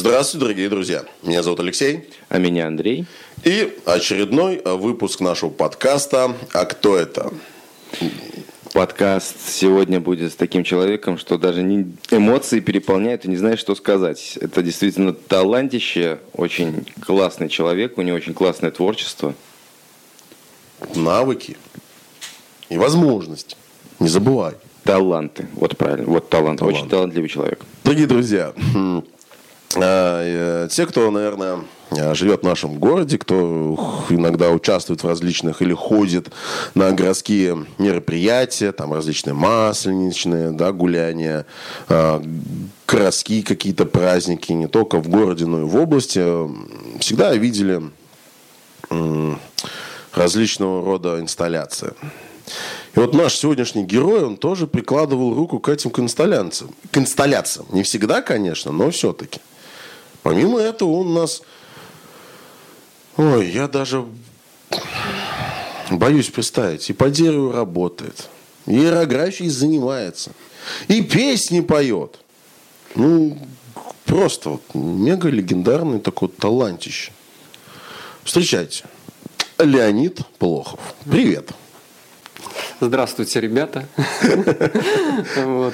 Здравствуйте, дорогие друзья. Меня зовут Алексей. А меня Андрей. И очередной выпуск нашего подкаста «А кто это?». Подкаст сегодня будет с таким человеком, что даже не эмоции переполняют и не знаешь, что сказать. Это действительно талантище, очень классный человек, у него очень классное творчество. Навыки и возможности. Не забывай. Таланты. Вот правильно. Вот талант. талант. Очень талантливый человек. Дорогие друзья, э, те, кто, наверное, э, живет в нашем городе, кто иногда участвует в различных или ходит на городские мероприятия, там различные масленичные, да, гуляния, а, городские какие-то праздники, не только в городе, но и в области, всегда видели различного рода инсталляции. И вот наш сегодняшний герой, он тоже прикладывал руку к этим к инсталляциям. К инсталляциям. Не всегда, конечно, но все-таки. Помимо этого он нас... Ой, я даже боюсь представить. И по дереву работает. И аэрографией занимается. И песни поет. Ну, просто вот мега легендарный такой талантище. Встречайте. Леонид Плохов. Привет. Здравствуйте, ребята.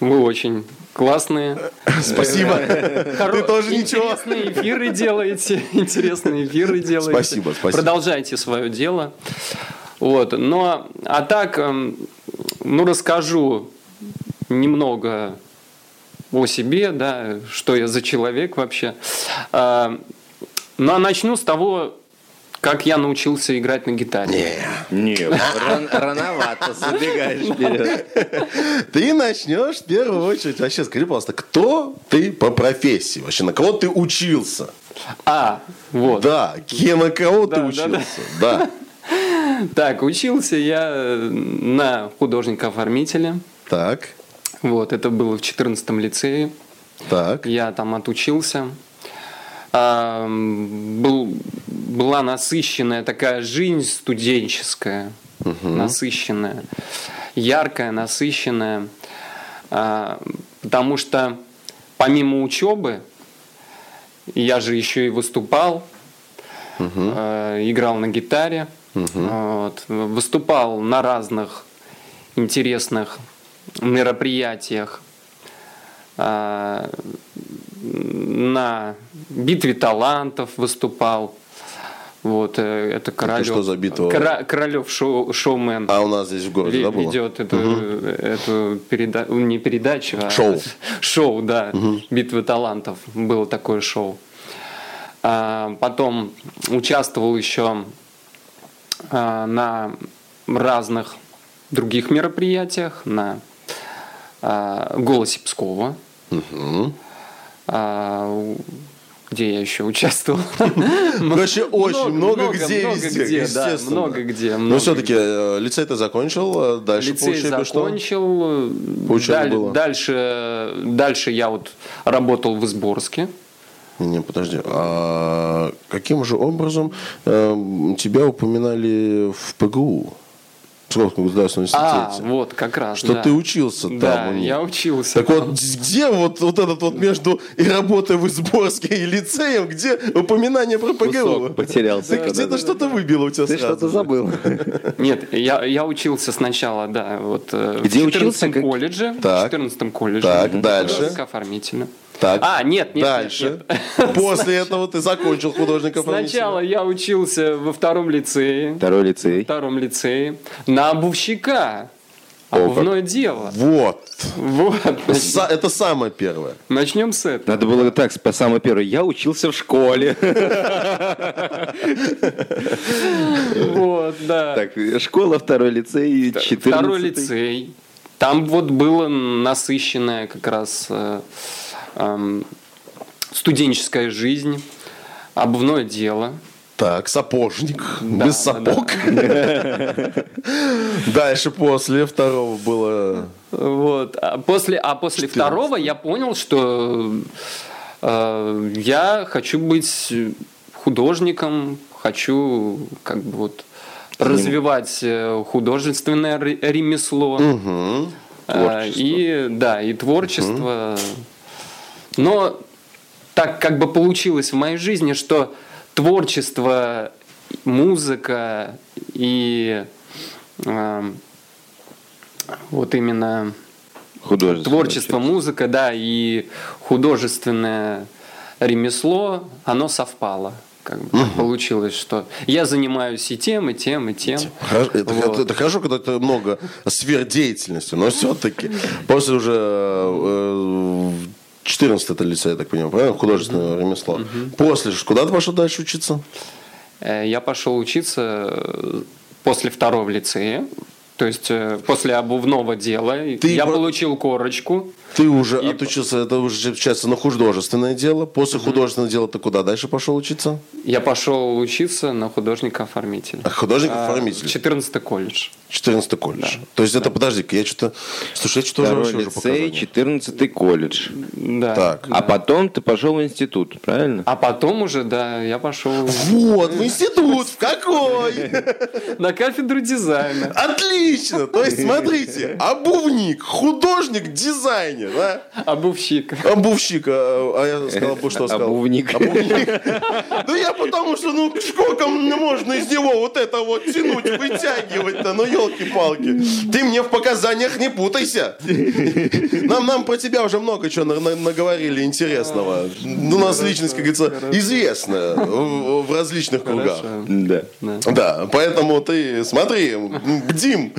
Мы очень классные. Спасибо. Ты тоже ничего. Интересные эфиры делаете. Интересные эфиры делаете. Спасибо, спасибо. Продолжайте свое дело. Вот. Но, а так, эм, ну, расскажу немного о себе, да, что я за человек вообще. А, ну, а начну с того, как я научился играть на гитаре? Не, не ран, рановато забегаешь вперед. Ты начнешь в первую очередь. Вообще скажи, пожалуйста, кто ты по профессии? Вообще на кого ты учился? А, вот. Да, кем на кого да, ты учился? Да, да. Так, учился я на художника-оформителя. Так. Вот, это было в 14 лицее. Так. Я там отучился. А, был, была насыщенная такая жизнь студенческая, угу. насыщенная, яркая, насыщенная, а, потому что помимо учебы я же еще и выступал, угу. а, играл на гитаре, угу. вот, выступал на разных интересных мероприятиях. На битве талантов выступал. Вот, э, это Королев. Это что за битва? Кора, Королев шоу, шоумен. А у нас здесь в городе, да, было? Ведет эту, угу. эту переда... не передачу, а шоу. Шоу, да. Угу. Битвы талантов. Было такое шоу. А, потом участвовал еще а, на разных других мероприятиях, на а, «Голосе Пскова». Угу. А, где я еще участвовал. Короче, очень много где везде, естественно. Много где. Но все-таки э, лицей ты закончил, э, дальше Лицей закончил. Дальше, дальше я вот работал в Изборске. Не, подожди. А каким же образом э, тебя упоминали в ПГУ? Псковском государственном а, институте. А, вот, как раз, Что да. ты учился там. Да, я учился. Так там. вот, где вот, вот этот вот между и работой в Изборске и лицеем, где упоминание про ПГУ? потерялся. Ты где-то что-то выбило у тебя Ты что-то забыл. Нет, я, я учился сначала, да, вот э, где в 14 учился? колледже. Так. В 14 колледже. Так, дальше. Оформительно. Так. А, нет, нет. Дальше. Нет, нет. После этого ты закончил художника Сначала я учился во втором лицее. Второй лицей. втором лицее. На обувщика. Обувное дело. Вот. Вот. Это самое первое. Начнем с этого. Надо было так, самое первое. Я учился в школе. Вот, да. Так, школа, второй лицей, 14 Второй лицей. Там вот было насыщенное как раз э, студенческая жизнь, обувное дело. Так, сапожник, да, без сапог. Да. Дальше после второго было. Вот, а после, а после 14. второго я понял, что э, я хочу быть художником, хочу как бы вот развивать э, художественное ремесло. Угу. И да, и творчество. Угу. Но так как бы получилось в моей жизни, что творчество, музыка и э, вот именно творчество, музыка, да, и художественное ремесло, оно совпало как бы угу. получилось, что я занимаюсь и тем, и тем, и тем. Это, вот. это, это хорошо, когда это много сфер деятельности, но все-таки после уже э, 14 это лицей, я так понимаю, правильно? Художественное угу. ремесло. Угу. После, куда ты пошел дальше учиться? Э, я пошел учиться э, после второго лицея. То есть э, после обувного дела Ты я про... получил корочку. Ты уже и... отучился, это уже часто на художественное дело. После mm-hmm. художественного дела ты куда дальше пошел учиться? Я пошел учиться на художника-оформителя. А художник-оформитель? А, 14 колледж. 14 колледж. Да. То есть да. это, подожди-ка, я что-то... Слушай, я что-то уже лицей, 14 колледж. Да. Так. Да. А потом ты пошел в институт, правильно? А потом уже, да, я пошел... Вот, в институт, в какой? На кафедру дизайна. Отлично! То есть, смотрите, обувник, художник, дизайнер, да? Обувщик. Обувщик, а, а я сказал, что сказал? Обувник. Ну я потому что, ну сколько можно из него вот это вот тянуть, вытягивать-то, ну елки-палки. Ты мне в показаниях не путайся. Нам, нам про тебя уже много чего наговорили интересного. Ну, у нас личность, как говорится, известная в различных кругах. Да. Да, поэтому ты смотри, бдим.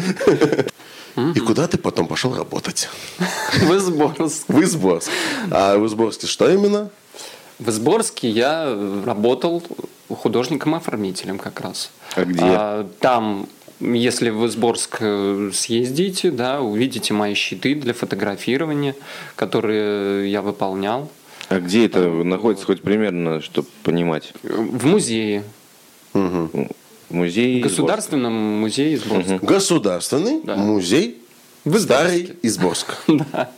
И куда ты потом пошел работать? В Изборск. В Изборск. А в Изборске что именно? В Изборске я работал художником-оформителем как раз. А где? А, там если в Изборск э, съездите, да, увидите мои щиты для фотографирования, которые я выполнял. А где это находится хоть примерно, чтобы понимать? В музее. Угу. Музей. Государственном музее Изборска. Угу. Государственный да. музей в Старый Изборск. Да.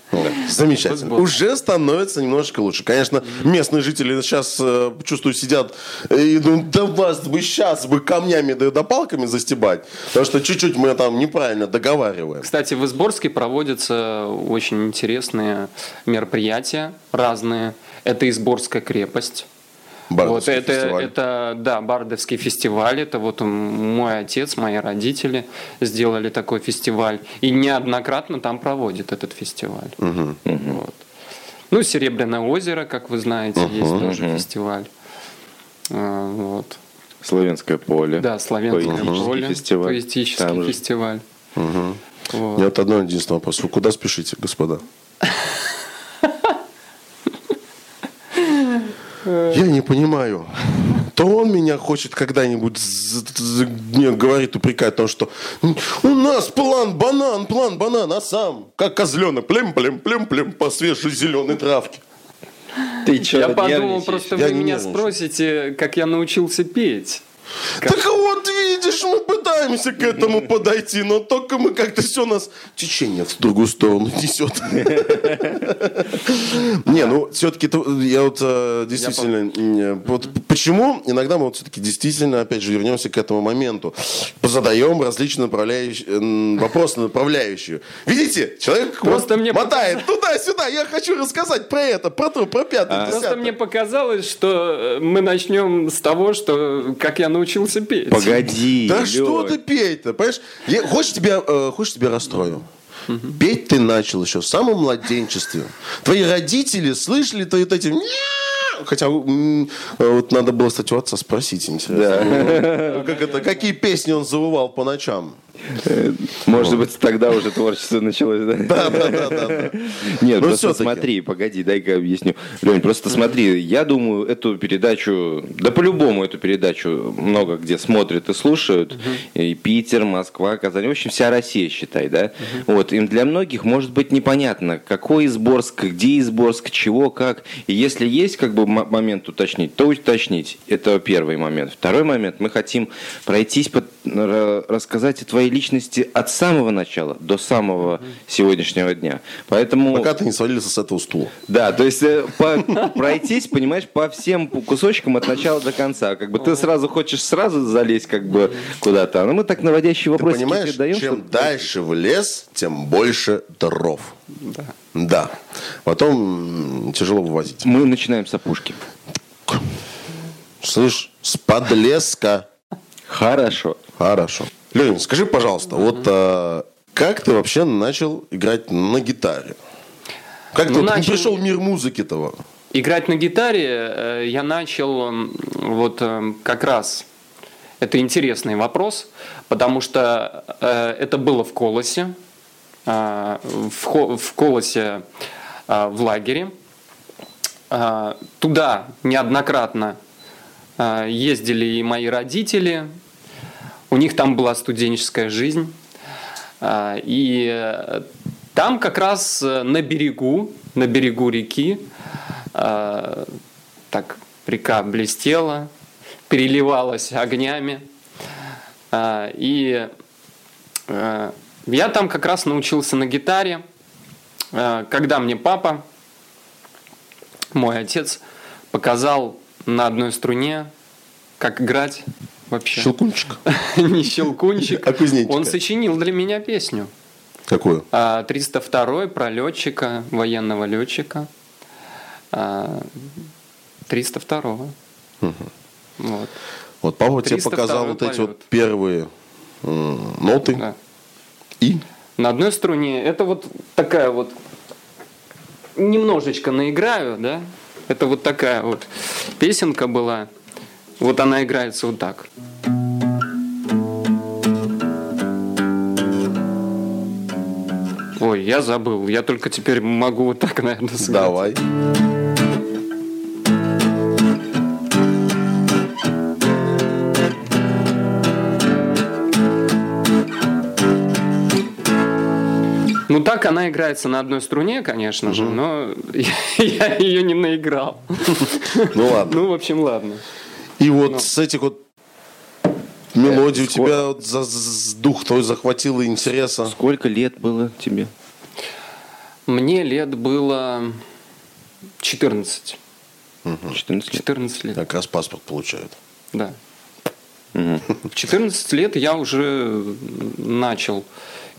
Замечательно. Уже становится немножко лучше. Конечно, местные жители сейчас, э, чувствую, сидят и думают, да вас бы сейчас бы камнями да, да палками застебать. Потому что чуть-чуть мы там неправильно договариваем. Кстати, в Изборске проводятся очень интересные мероприятия разные. Это Изборская крепость. Бардовский вот это, фестиваль. это, да, Бардовский фестиваль. Это вот мой отец, мои родители сделали такой фестиваль. И неоднократно там проводит этот фестиваль. Угу. Вот. Ну, Серебряное озеро, как вы знаете, угу. есть тоже угу. фестиваль. А, вот. Славянское поле. Да, Славянское Поэтический поле. Фестиваль. Поэтический там фестиваль. Угу. Вот. У меня вот одно единственное вопрос. Вы куда спешите, господа? Я не понимаю. То он меня хочет когда-нибудь мне говорит, упрекает, потому что у нас план банан, план банан, а сам как козленок, плем-плем-плем-плем по свежей зеленой травке. Ты что, я подумал, просто я вы меня спросите, как я научился петь. Как... Так вот, видишь, мы пытаемся к этому подойти, но только мы как-то все нас течение в другую сторону несет. Не, ну все-таки я вот э, действительно... Вот почему иногда мы вот все-таки действительно, опять же, вернемся к этому моменту. Задаем различные направляющие, вопросы направляющие. Видите, человек просто мне мотает туда-сюда. Я хочу рассказать про это, про то, про пятое. Просто мне показалось, что мы начнем с того, что как я научился петь. Погоди. Да что ты петь-то, понимаешь? Я, хочешь, тебя, э, хочешь тебя расстрою? Угу. Петь ты начал еще в самом младенчестве. Твои родители слышали твои вот эти... Хотя вот надо было, кстати, у отца спросить, интересно. Да. Как это, какие песни он завывал по ночам? Может быть, тогда уже творчество началось, да? Да, да, да. да. Нет, ну, просто смотри, погоди, дай-ка объясню. Лень, просто смотри, я думаю, эту передачу, да по-любому эту передачу много где смотрят и слушают. И Питер, Москва, Казань, в общем, вся Россия, считай, да? Вот, им для многих может быть непонятно, какой Изборск, где Изборск, чего, как. И если есть как бы момент уточнить, то уточнить. Это первый момент. Второй момент, мы хотим пройтись, рассказать о твоей личности от самого начала до самого сегодняшнего дня. Поэтому... Пока ты не свалился с этого стула. Да, то есть э, по- пройтись, понимаешь, по всем кусочкам от начала до конца. Как бы ты сразу хочешь сразу залезть как бы куда-то. Но мы так наводящие Ты вопросы понимаешь, даем, чем чтобы- дальше в лес, тем больше дров. Да. Да. Потом тяжело вывозить. мы начинаем с опушки. Слышь, с подлеска. Хорошо. Хорошо. Ленин, скажи, пожалуйста, вот а, как ты вообще начал играть на гитаре? Как Ну, ты вот начал- пришел в мир музыки-то? Играть на гитаре э, я начал вот э, как раз. Это интересный вопрос, потому что э, это было в Колосе, в, Колосе в лагере. Туда неоднократно ездили и мои родители. У них там была студенческая жизнь. А, И э, там как раз э, на берегу, на берегу реки, э, так река блестела, переливалась огнями. А, И э, я там как раз научился на гитаре, когда мне папа, мой отец, показал на одной струне, как играть вообще. Щелкунчик. Не щелкунчик. А кузнечика? Он сочинил для меня песню. Какую? А, 302 про летчика, военного летчика. А, 302 Вот. Вот папа тебе 302 показал вот эти полет. вот первые ноты. Да. И На одной струне это вот такая вот немножечко наиграю, да? Это вот такая вот песенка была. Вот она играется вот так. Ой, я забыл. Я только теперь могу вот так, наверное, сыграть. давай. Ну так она играется на одной струне, конечно же, но я ее не наиграл. Ну ладно. Ну, в общем, ладно. И Ну. вот с этих вот мелодий у скоро- тебя вот за- за- дух твой захватило интереса. Сколько лет было тебе? Мне лет было 14. 14 лет. 14 лет, Как раз паспорт получают. да. Мгм. В 14 лет я уже начал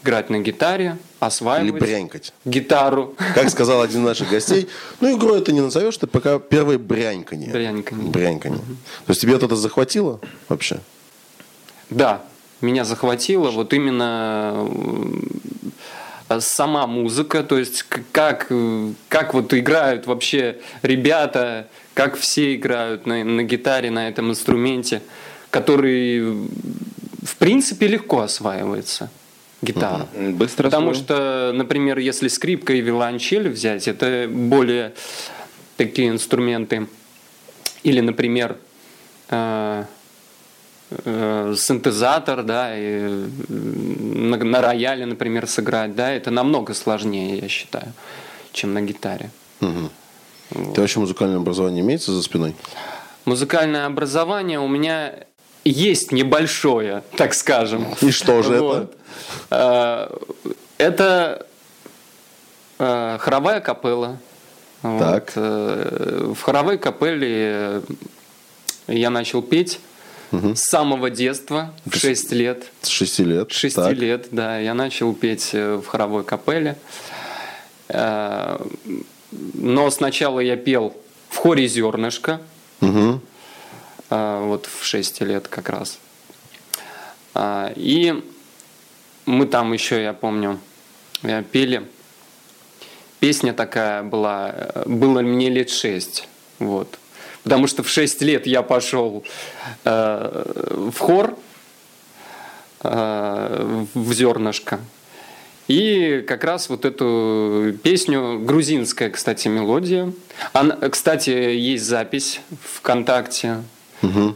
играть на гитаре, Или осваивать брянькать. гитару. Как сказал один из наших гостей, ну игру это не назовешь, ты пока первое бряньканье. Бряньканье. Бряньканье. То есть тебе это захватило вообще? Да, меня захватило вот именно э, сама музыка, то есть как, э, как вот играют вообще ребята, как все играют на, на гитаре, на этом инструменте, который в принципе легко осваивается, гитара. Быстро Потому освоил? что, например, если скрипка и виолончель взять, это более такие инструменты. Или, например, э, э, синтезатор, да, и на, на рояле, например, сыграть, да, это намного сложнее, я считаю, чем на гитаре. Ты вообще музыкальное образование имеется за спиной? Музыкальное образование у меня есть небольшое, так скажем. И что же Вот. Э, Это э, хоровая капелла. Вот. Так. Э, В хоровой капелле я начал петь с самого детства, в 6 лет. С шести лет. С 6 Так. лет, да, я начал петь э, в хоровой капелле. Э, Но сначала я пел в хоре «Зернышко», Мгм. А, вот в 6 лет как раз. А, И мы там еще, я помню, пели. Песня такая была, э, было мне лет 6. Вот. Потому что в 6 лет я пошел э, в хор, э, в зернышко. И как раз вот эту песню, грузинская, кстати, мелодия. Она, кстати, есть запись ВКонтакте.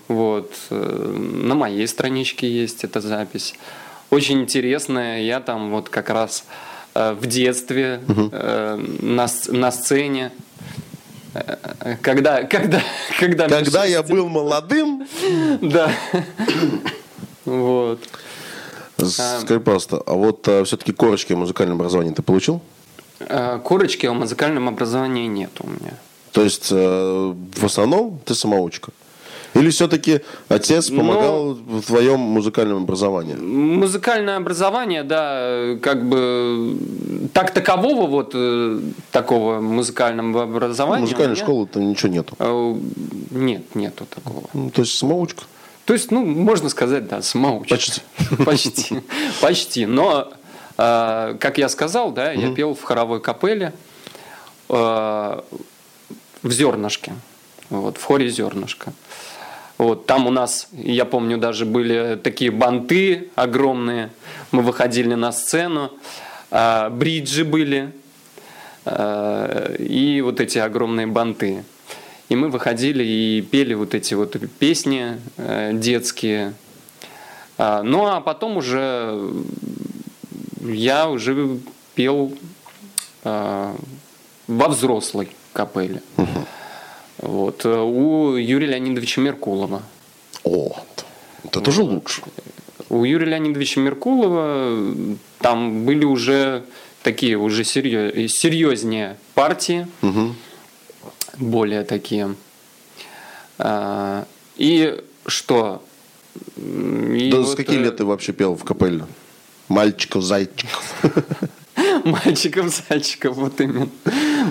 Вот. э, На моей страничке есть эта запись. Очень интересная. Я там вот как раз э, в детстве э, на, на сцене. Когда, когда, когда, Когда я был молодым, Да. Вот. Скажи, пожалуйста, а вот а, все-таки корочки музыкального образования ты получил? Корочки о музыкальном образовании нет у меня. То есть в основном ты самоучка? Или все-таки отец Ну, помогал в твоем музыкальном образовании? Музыкальное образование, да, как бы так такового вот э, такого музыкального образования. Музыкальной меня, школы-то ничего нету. э, Нет, нету такого. Ну, то есть самоучка. То есть, ну, можно сказать, да, самоучка. Почти. Почти. Почти. Но, э, как я сказал, да, я пел в хоровой капелле э, в зернышке. Вот, в хоре зернышко. Вот, там у нас, я помню, даже были такие банты огромные. Мы выходили на сцену. а, бриджи были. а, и вот эти огромные банты. И мы выходили и пели вот эти вот песни э, детские. А, Ну а потом уже я уже пел а, во взрослой капелле. Вот, э, у Юрия Леонидовича Меркулова. О, вот это же лучше. У Юрия Леонидовича Меркулова там были уже такие уже серьез- серьезнее партии, более такие. А, И что? И Да вот, с каких э, лет ты вообще пел в капелле? Мальчиков, зайчиков. Мальчиков, зайчиков, вот именно,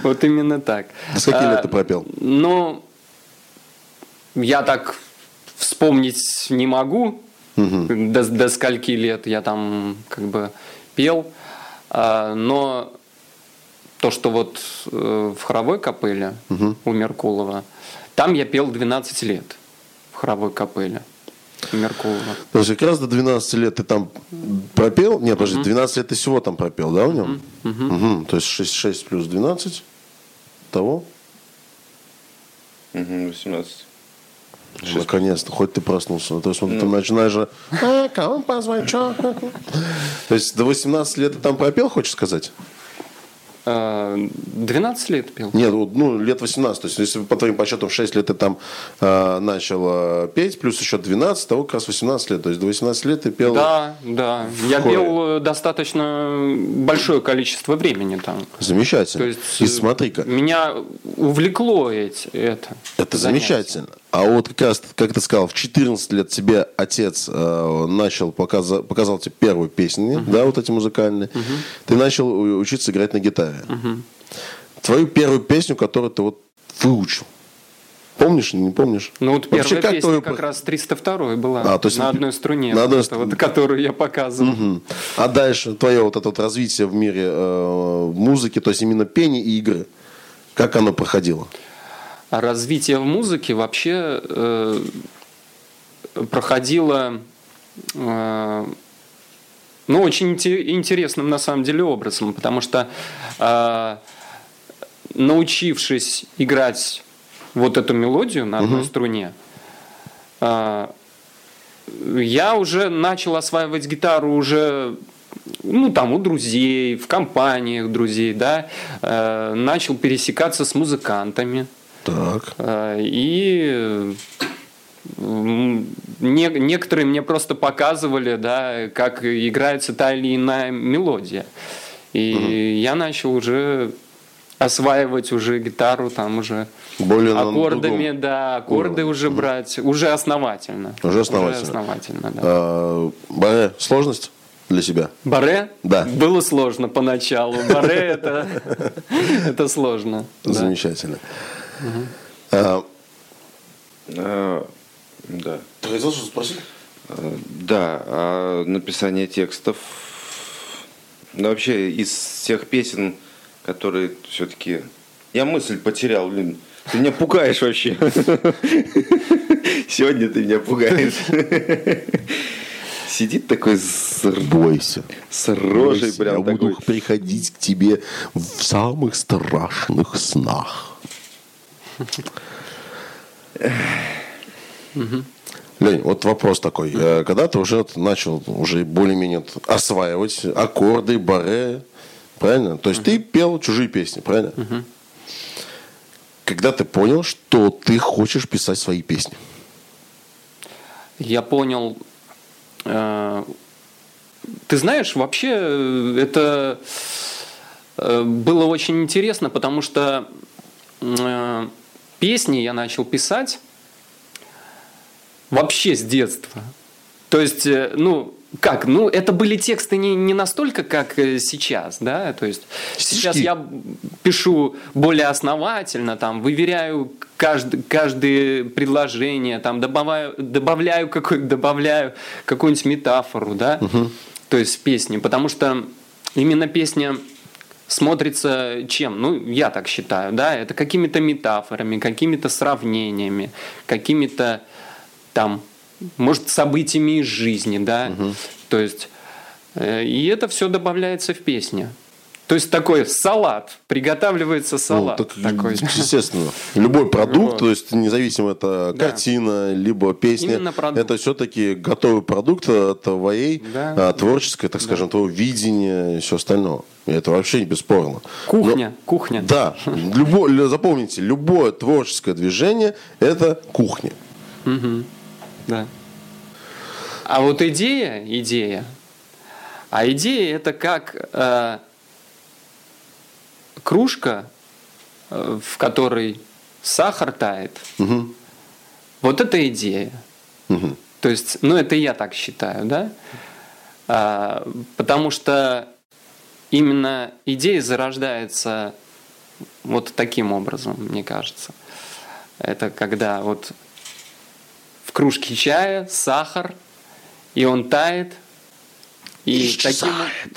вот именно так. Да с каких А, лет ты пропел? Ну, я так вспомнить не могу, до, до скольки лет я там как бы пел, А, но то, что вот э, в хоровой капелле у Меркулова, там я пел 12 лет в хоровой капелле. у Меркулова. То есть как раз до 12 лет ты там пропел? Нет, подожди, 12 лет ты всего там пропел, да, в нем? Мгм. То есть 6, 6 плюс 12 того? Мгм, 18. Наконец-то, хоть ты проснулся. То есть вот ты начинаешь же... «А, кому позвать, чё?» То есть до 18 лет ты там пропел, хочешь сказать? А, 12 лет пел. Нет, ну, лет 18. То есть, если по твоим подсчетам 6 лет ты там э, начал э, петь, плюс еще 12, того как раз 18 лет. То есть до 18 лет ты пел... Да, да. Я хоре. пел достаточно большое количество времени там. Замечательно. То есть И смотри-ка, меня увлекло эти, это. Это занятие. замечательно. А вот как раз, как ты сказал, в 14 лет тебе отец э, начал показа- показал тебе первую песню, да, вот эти музыкальные. Ты начал учиться играть на гитаре. Твою первую песню, которую ты вот выучил. Помнишь, не помнишь? Ну вот Вообще, первая песня твою- как раз 302 была. А, то есть на одной струне. на одной вот вот, которую я показывал. Мгм. А дальше твое вот это вот развитие в мире э, музыки, то есть именно пение и игры, как оно проходило? А развитие в музыке вообще э, проходило э, ну, очень инте- интересным на самом деле образом, потому что э, научившись играть вот эту мелодию на одной струне, э, я уже начал осваивать гитару уже ну, там, у друзей, в компаниях друзей, да, э, начал пересекаться с музыкантами. Так. Э, И не- некоторые мне просто показывали, да, как играется та или иная мелодия. И я начал уже осваивать уже гитару, там уже Более аккордами, да, аккорды уже брать, уже основательно. Уже основательно. Уже основательно, да. А, Баре, сложность для себя? Баре? Да. Было сложно поначалу. Баре это, это сложно. да. А, А, Да. Ты хотел что спросить? А, Да, а написание текстов. Ну, вообще, из всех песен, которые все-таки... Я мысль потерял, блин. Ты меня пугаешь вообще. Сегодня ты меня пугаешь. Сидит такой с, Бойся. с рожей Бойся, прям Я буду такой. приходить к тебе в самых страшных снах. Лень, вот вопрос такой. Э, Когда ты уже начал уже более-менее осваивать аккорды, баре, правильно? То есть ты пел чужие песни, правильно? Когда ты понял, что ты хочешь писать свои песни? Я понял, э, ты знаешь, вообще э, это было очень интересно, потому что песни я начал писать вообще с детства. То есть, э, ну, как? Ну, это были тексты не, не настолько, как э, сейчас, да, то есть Стишки. сейчас я пишу более основательно, там, выверяю каждый, каждое предложение, там, добавляю, добавляю, какой, добавляю какую-нибудь метафору, да, то есть в песне, потому что именно песня смотрится чем? Ну, я так считаю, да, это какими-то метафорами, какими-то сравнениями, какими-то там, может, событиями из жизни, да, то есть, э, и это все добавляется в песню. То есть такой салат, приготавливается салат. Ну, так, такой. Естественно. Любой продукт, Вот. то есть независимо это Да. картина, либо песня, это все-таки готовый продукт от твоей Да. а, творческой, так скажем, твоего видения и все остальное. И это вообще не бесспорно. Кухня, кухня. Но- да. Любо, лю- запомните, любое творческое движение – это кухня. Да. А вот идея, идея. А идея это как э, кружка, э, в которой сахар тает. Вот это идея. То есть, ну это я так считаю, да? А, потому что именно идея зарождается вот таким образом, мне кажется. Это когда вот в кружке чая сахар, и он тает, и таким...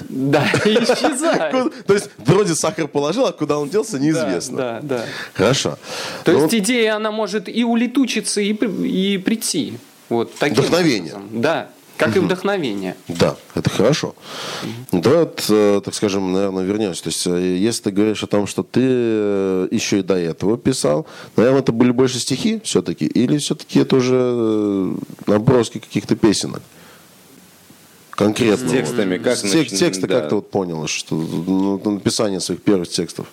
Да, исчезает. То есть вроде сахар положил, а куда он делся, неизвестно. Да, да. Хорошо. То Ну, есть идея, она может и улетучиться, и, при- и прийти. Вот таким Вдохновение. Да, как и вдохновение. Да, это хорошо. Давай, вот, э, так скажем, наверное, вернемся. То есть, э, если ты говоришь о том, что ты э, еще и до этого писал, наверное, это были больше стихи все-таки, или все-таки это уже наброски каких-то песенок? Конкретно. С текстами вот. как С тек- нач- Тексты да. как ты вот понял, что ну, написание своих первых текстов.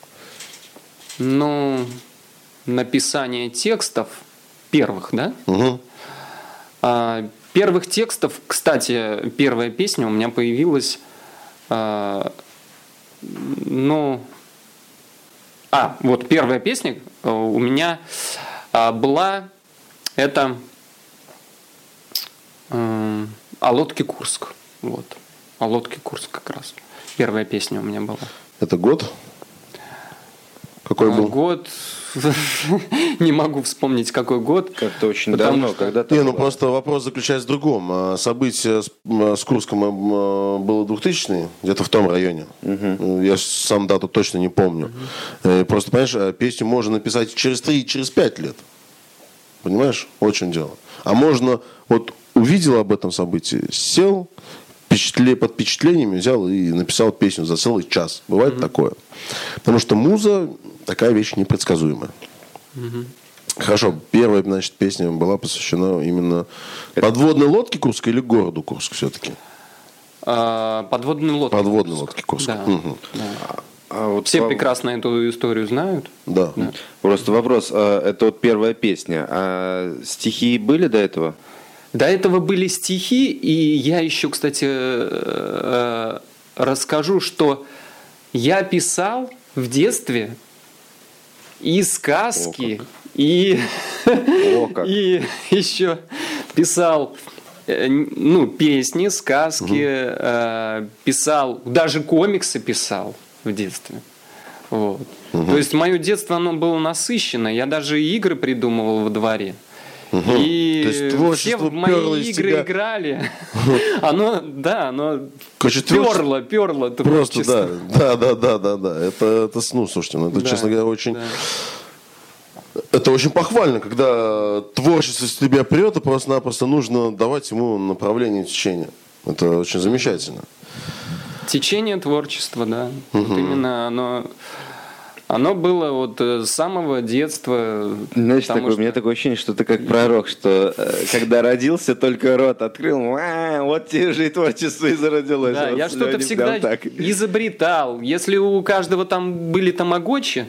Ну, написание текстов первых, да? Мгм. А, первых текстов, кстати, первая песня у меня появилась, а, ну, а, вот первая песня э, у меня а, была, это м, «О лодке Курск». Вот, «О лодке Курск» как раз. Первая песня у меня была. Это год? Какой А, был? Год, не могу вспомнить, какой год. Как-то очень Потому давно, что- когда-то. Не, ну было. просто вопрос заключается в другом. А, Событие с, м, с Курском м, было 2000 где-то в том районе. Я сам дату точно не помню. Э, Просто, понимаешь, э, песню можно написать через 3 и через 5 лет. Понимаешь? Вот в чем дело. А можно, вот увидел об этом событии, сел, впечатле, под впечатлениями взял и написал песню за целый час. Бывает такое. Потому что муза такая вещь непредсказуемая. Хорошо, первая, значит, песня была посвящена именно подводной лодке Курска или городу Курск все-таки? А, Подводные лодки. Подводной лодке Курска. Да. Мгм. да. А вот Все по- прекрасно эту историю знают. Да. Просто вопрос, а, это вот первая песня, а стихи были до этого? До этого были стихи, и я еще, кстати, э, э, расскажу, что я писал в детстве и сказки, и, О, и еще писал э, ну, песни, сказки, э, писал, даже комиксы писал в детстве. Вот. То есть мое детство оно было насыщено. Я даже игры придумывал во дворе. И То есть все в мои игры тебя. играли. Оно, да, оно Короче, перло, перло Просто да, да, да, да, да, да. Это, это, ну, слушайте, ну, это, Да, честно говоря, очень, да. это очень похвально, когда творчество с тебя прет, и просто-напросто нужно давать ему направление течения. Это очень замечательно. Течение творчества, да. Вот именно оно, оно было вот э, с самого детства. Знаешь, такое, у меня что- такое ощущение, что ты как пророк, что э, когда родился, только рот открыл, «А, вот тебе же и творчество и зародилось. Да, Вот я что-то всегда так. изобретал. Если у каждого там были тамагочи,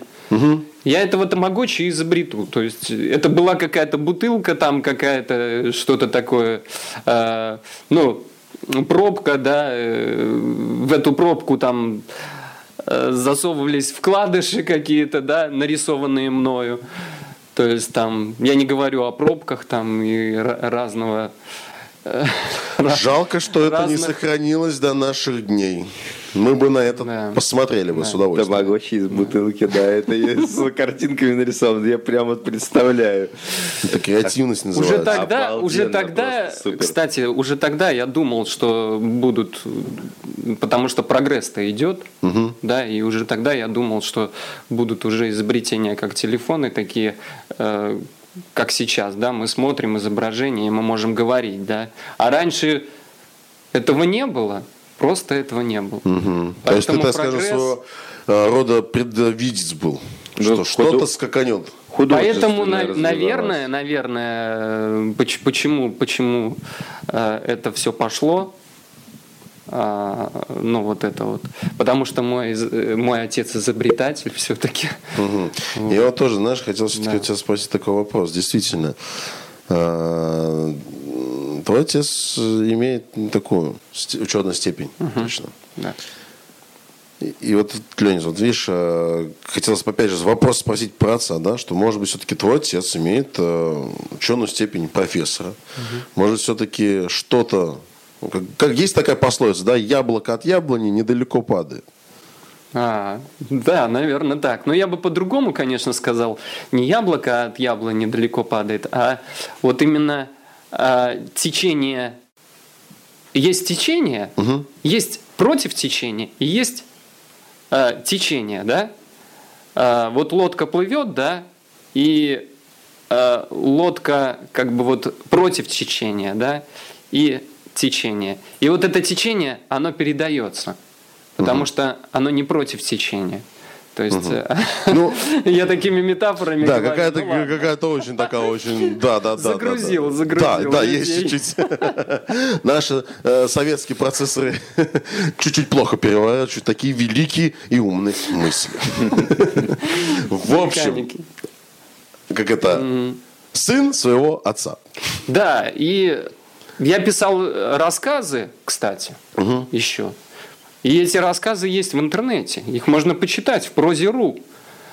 я этого тамагочи изобрету. То есть это была какая-то бутылка, там какая-то что-то такое. э, ну, пробка, да, э, в эту пробку там э, засовывались вкладыши какие-то, да, нарисованные мною. То есть там, я не говорю о пробках там и разного Жалко, что это не сохранилось до наших дней. Мы бы на это да. посмотрели бы да. с удовольствием. Тамагочи из бутылки, да, это с картинками нарисовано. Я прямо представляю. Это креативность называется. Уже тогда, уже тогда, кстати, уже тогда я думал, что будут, потому что прогресс-то идет, да, и уже тогда я думал, что будут уже изобретения, как телефоны такие, э, как сейчас, да, мы смотрим изображение, и мы можем говорить, да. А раньше этого не было, просто этого не было. Угу. То есть ты, так прогресс... скажем, своего э, рода предвидец был, ну, что что-то скаканет. Поэтому, на, наверное, наверное, почему, почему э, это все пошло, ну вот это вот, потому что мой мой отец изобретатель все-таки. Угу. Вот. Я вот тоже, знаешь, хотел все-таки да. тебя спросить такой вопрос. Действительно, а, твой отец имеет такую учетную степень, угу. точно. Да. И, и вот, Леня, вот видишь, а, хотелось бы опять же вопрос спросить про отца, да, что, может быть, все-таки твой отец имеет э, ученую степень профессора. Угу. Может, все-таки что-то как, есть такая пословица, да, яблоко от яблони недалеко падает. А, да, наверное, так. Но я бы по-другому, конечно, сказал. Не яблоко от яблони недалеко падает, а вот именно а, течение. Есть течение, угу. есть против течения и есть а, течение, да? А, вот лодка плывет, да, и а, лодка как бы вот против течения, да, и течение. И вот это течение, оно передается, потому угу. что оно не против течения. То есть угу. ну, я такими метафорами. Да, какая-то ну, какая-то очень такая очень, да, да, да. Загрузил, да, загрузил. Да, да, есть чуть-чуть. Наши э, советские процессоры чуть-чуть плохо переваривают такие великие и умные мысли. В общем, как это сын своего отца. Да, и я писал э, рассказы, кстати, угу. еще. И эти рассказы есть в интернете. Их можно почитать в прозе.ру.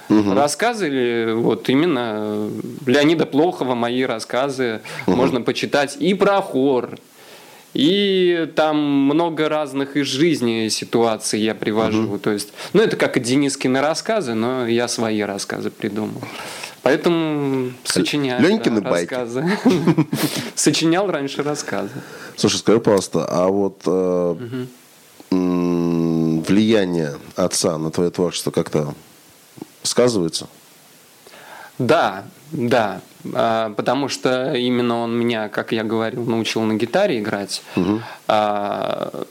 Угу. Рассказы, вот именно Леонида Плохова, мои рассказы, угу. можно почитать и про хор, и там много разных из жизни ситуаций я привожу. Угу. То есть, ну, это как и Денискины рассказы, но я свои рассказы придумал. Поэтому сочиняю Ленькины да, рассказы. Сочинял раньше рассказы. Слушай, скажи, пожалуйста, а вот э, влияние отца на твое творчество как-то сказывается? Да, да, а, потому что именно он меня, как я говорил, научил на гитаре играть. Угу. А,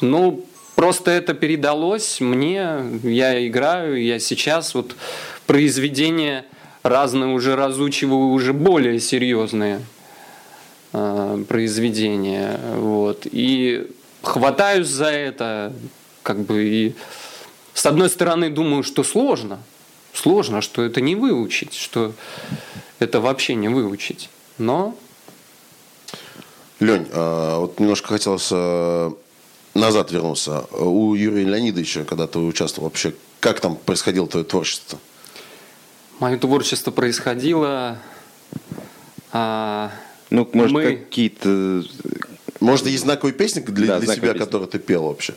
ну, просто это передалось мне, я играю, я сейчас вот произведения разные уже разучиваю, уже более серьезные э, произведения. Вот. И хватаюсь за это, как бы и с одной стороны думаю, что сложно, сложно, что это не выучить, что это вообще не выучить. Но Лень, а, вот немножко хотелось э, назад вернуться. У Юрия Леонидовича, когда ты участвовал вообще, как там происходило твое творчество? Мое творчество происходило... А, ну, может, мы... какие-то... Может, есть знаковые песни для, да, для себя, песни. которые ты пел вообще?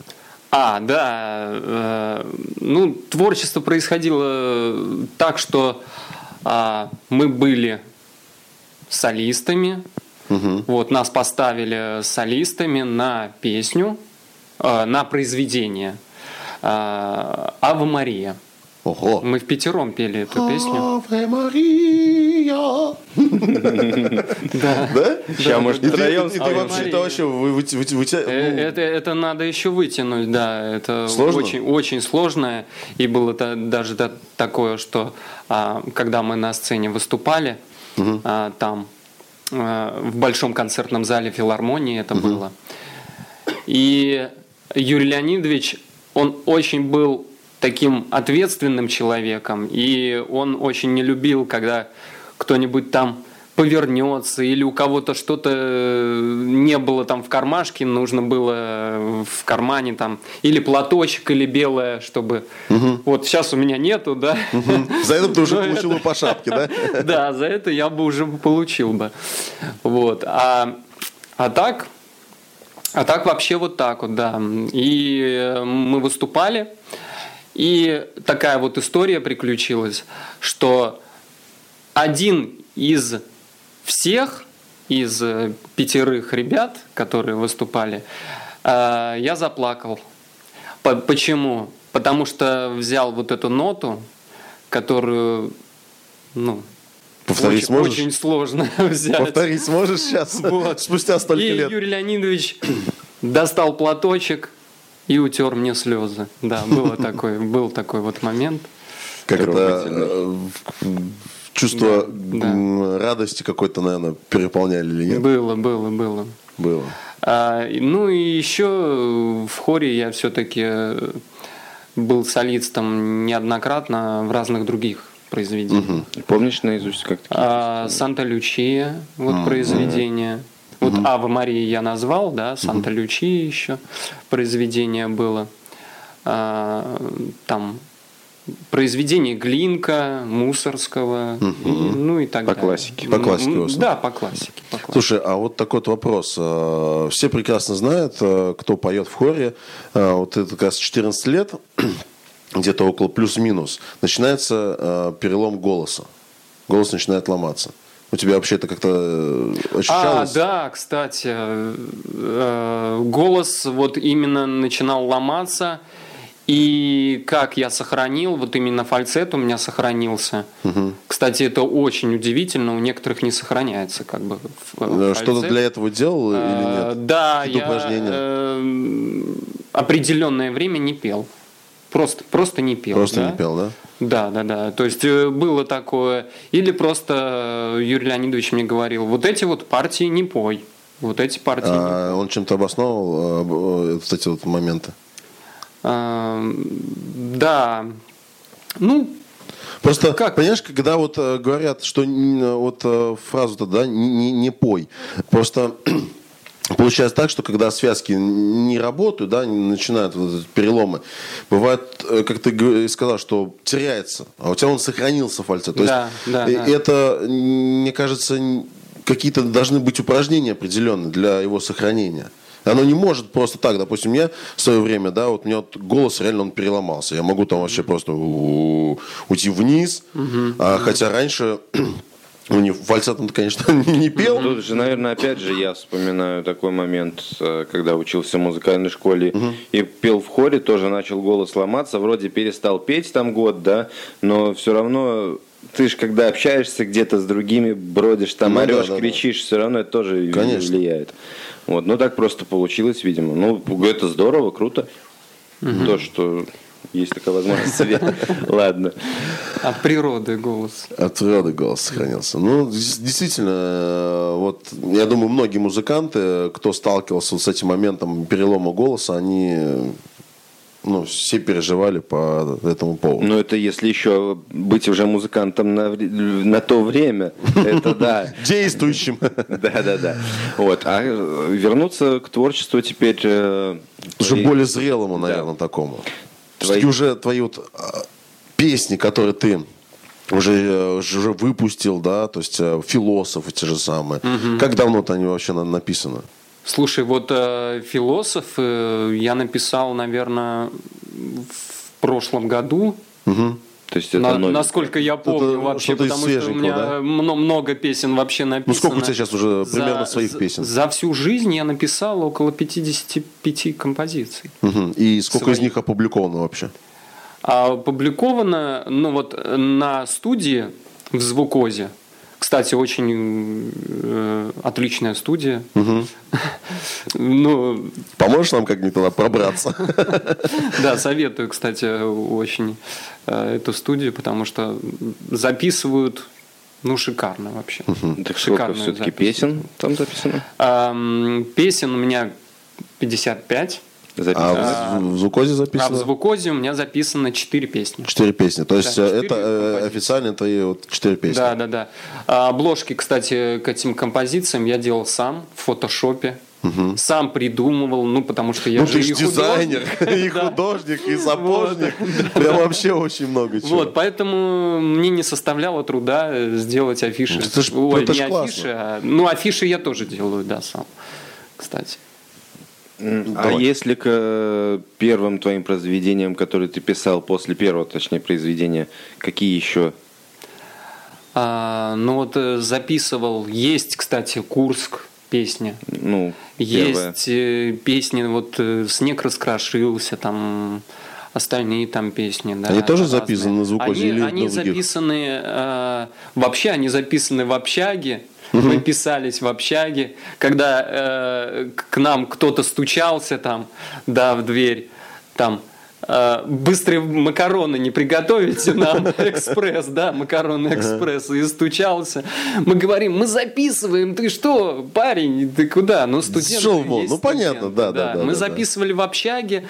А, да. Э, ну, творчество происходило так, что э, мы были солистами. Угу. Вот, нас поставили солистами на песню, э, на произведение э, «Ава Мария». Ого. Мы в пятером пели эту песню. Аве Мария. Да. Да? Сейчас, может, втроем Это вообще, это э, это, надо еще вытянуть, да. Это очень, очень сложно. И было даже такое, что а, когда мы на сцене выступали, а, там а, в большом концертном зале филармонии это было. И Юрий Леонидович, он очень был таким ответственным человеком, и он очень не любил, когда кто-нибудь там повернется, или у кого-то что-то э, не было там в кармашке, нужно было в кармане там, или платочек, или белое, чтобы... Угу. Вот сейчас у меня нету, да. Угу. За это ты уже получил бы по шапке, да? Да, за это я бы уже получил бы. Вот. А, а так, а так вообще вот так вот, да. И мы выступали, и такая вот история приключилась, что один из всех из пятерых ребят, которые выступали, э, я заплакал. Почему? Потому что взял вот эту ноту, которую, ну, Повторить очень, сможешь? Очень сложно взять. Повторить сможешь сейчас? Вот. Спустя столько и лет. Юрий Леонидович достал платочек и утер мне слезы. Да, было такой, был такой вот момент. Как это чувство да, да. радости какой-то, наверное, переполняли или нет? Было, было, было. Было. А, ну и еще в хоре я все-таки был солистом неоднократно в разных других произведениях. Угу. Помнишь наизусть как то а, Санта-Лючия, вот угу. произведение. Вот угу. Ава Марии я назвал, да, Санта-Лючия еще произведение было. А, там произведения Глинка, Мусорского, угу. и, ну и так по далее. Классике. По классике. Да, по классике, по классике. Слушай, а вот такой вот вопрос. Э, все прекрасно знают, э, кто поет в хоре. Э, вот это как раз 14 лет, где-то около плюс-минус, начинается перелом голоса. Голос начинает ломаться. У тебя вообще это как-то ощущалось? А, да, кстати, голос вот именно начинал ломаться – и как я сохранил, вот именно фальцет у меня сохранился. Угу. Кстати, это очень удивительно, у некоторых не сохраняется как бы э, Что-то для этого делал или а, нет? Да, я э, определенное время не пел. Просто, просто не пел. Просто да? не пел, да? Да, да, да. То есть э, было такое. Или просто Юрий Леонидович мне говорил, вот эти вот партии не пой. Вот эти партии. А он чем-то обосновывал, кстати, вот моменты? Да. Ну, Просто, как? понимаешь, когда вот э, говорят, что вот э, фразу-то, да, не, не, не пой. Просто Получается так, что когда связки не работают, да, начинают вот переломы, бывает, э, как ты сказал, что теряется, а у тебя он сохранился фальцет. То да, есть да, да. это, мне кажется, какие-то должны быть упражнения определенные для его сохранения. Оно не может просто так, допустим, я в свое время, да, вот у меня вот голос реально он переломался. Я могу там вообще просто уйти вниз, а, хотя раньше у него фальцетом, конечно, не пел. Тут же, наверное, опять же, я вспоминаю такой момент, э, когда учился в музыкальной школе угу. и пел в хоре, тоже начал голос ломаться, вроде перестал петь там год, да, но все равно ты же когда общаешься где-то с другими, бродишь там, ну, орешь, да, да, кричишь, да. все равно это тоже Конечно. влияет. Вот, ну так просто получилось, видимо. Ну, это здорово, круто. Угу. То, что есть такая возможность Ладно. От природы голос. От природы голос сохранился. Ну, действительно, э, вот я думаю, многие музыканты, кто сталкивался с этим моментом перелома голоса, они ну, все переживали по этому поводу. Ну, это если еще быть уже музыкантом на, на то время, это да. Действующим. Да, да, да. Вот. А вернуться к творчеству теперь... Э, уже более зрелому, наверное, такому. Все-таки уже твои вот а, песни, которые ты уже, э, уже выпустил, да, то есть э, философы те же самые. Как давно-то они вообще написаны? Слушай, вот э, философ э, я написал, наверное, в прошлом году. Угу. То есть это На, насколько я помню это вообще, потому что у меня да? много песен вообще написано. Ну сколько у тебя сейчас уже примерно за, своих песен? За всю жизнь я написал около 55 композиций. Угу. И сколько своих. из них опубликовано вообще? А опубликовано, ну вот на студии в Звукозе кстати, очень э, отличная студия. Угу. ну, Поможешь нам как-нибудь туда пробраться? да, советую, кстати, очень э, эту студию, потому что записывают ну, шикарно вообще. Угу. Так сколько все-таки песен там записано? Эм, песен у меня 55. Записано. А в, в звукозе А в записано? звукозе у меня записано 4 песни. Четыре песни. То есть Да, э, четыре это э, композиции. официально твои вот четыре песни. Да, да, да. А обложки, кстати, к этим композициям я делал сам в фотошопе. Сам придумывал, ну, потому что я Ну же ты и дизайнер, и художник, и сапожник. Прям вообще очень много чего. Вот, поэтому мне не составляло труда э, сделать афиши. Это ж- Ой, не афиши, а... Ну, афиши я тоже делаю, да, сам, кстати. А Давай. если к э, первым твоим произведениям, которые ты писал после первого, точнее, произведения, какие еще? А, ну, вот э, записывал, есть, кстати, Курск песня. Ну. Есть э, песни, вот э, «Снег раскрошился», там остальные там песни. Да, Они тоже разные. записаны на звукозе Они, или на они других? записаны, э, вообще они записаны в общаге, мы писались в общаге, когда э, к нам кто-то стучался там, да, в дверь, там, э, быстрые макароны не приготовите нам, экспресс, да, макароны экспресс, и стучался. Мы говорим, мы записываем, ты что, парень, ты куда? Ну, студент. Шел Ну, понятно, студент, да, да, да, Мы да, да. записывали в общаге,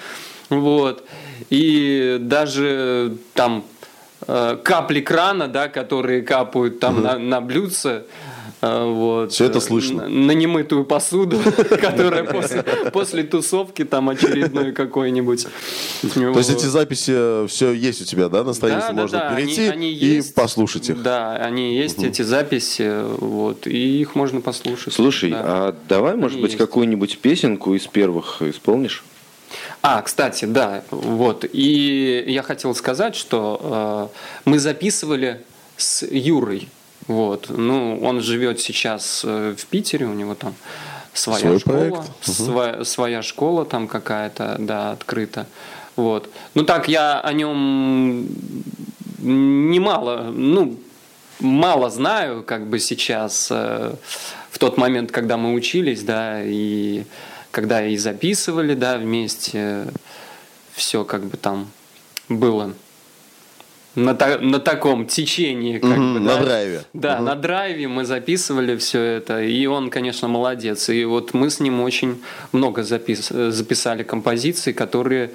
вот, и даже там э, капли крана, да, которые капают там на, на блюдце, вот. Всё это э, слышно. На, немытую посуду, которая после, после тусовки там очередной какой-нибудь. То есть эти записи все есть у тебя, да, на странице? Можно перейти и послушать их. Да, они есть, эти записи, вот, и их можно послушать. Слушай, да. а давай, может Они быть, есть. какую-нибудь песенку из первых исполнишь? А, кстати, да, вот. И я хотел сказать, что э, мы записывали с Юрой. Вот. Ну, он живет сейчас э, в Питере, у него там своя Свой школа, проект. сва- своя школа там какая-то, да, открыта. Вот. Ну так я о нем немало, ну, мало знаю, как бы сейчас, э, в тот момент, когда мы учились, да, и когда и записывали, да, вместе, все как бы там было на, та- на таком течении, как Мгм, бы, на да. драйве. Да, на драйве мы записывали все это, и он, конечно, молодец. И вот мы с ним очень много запис- записали композиций, которые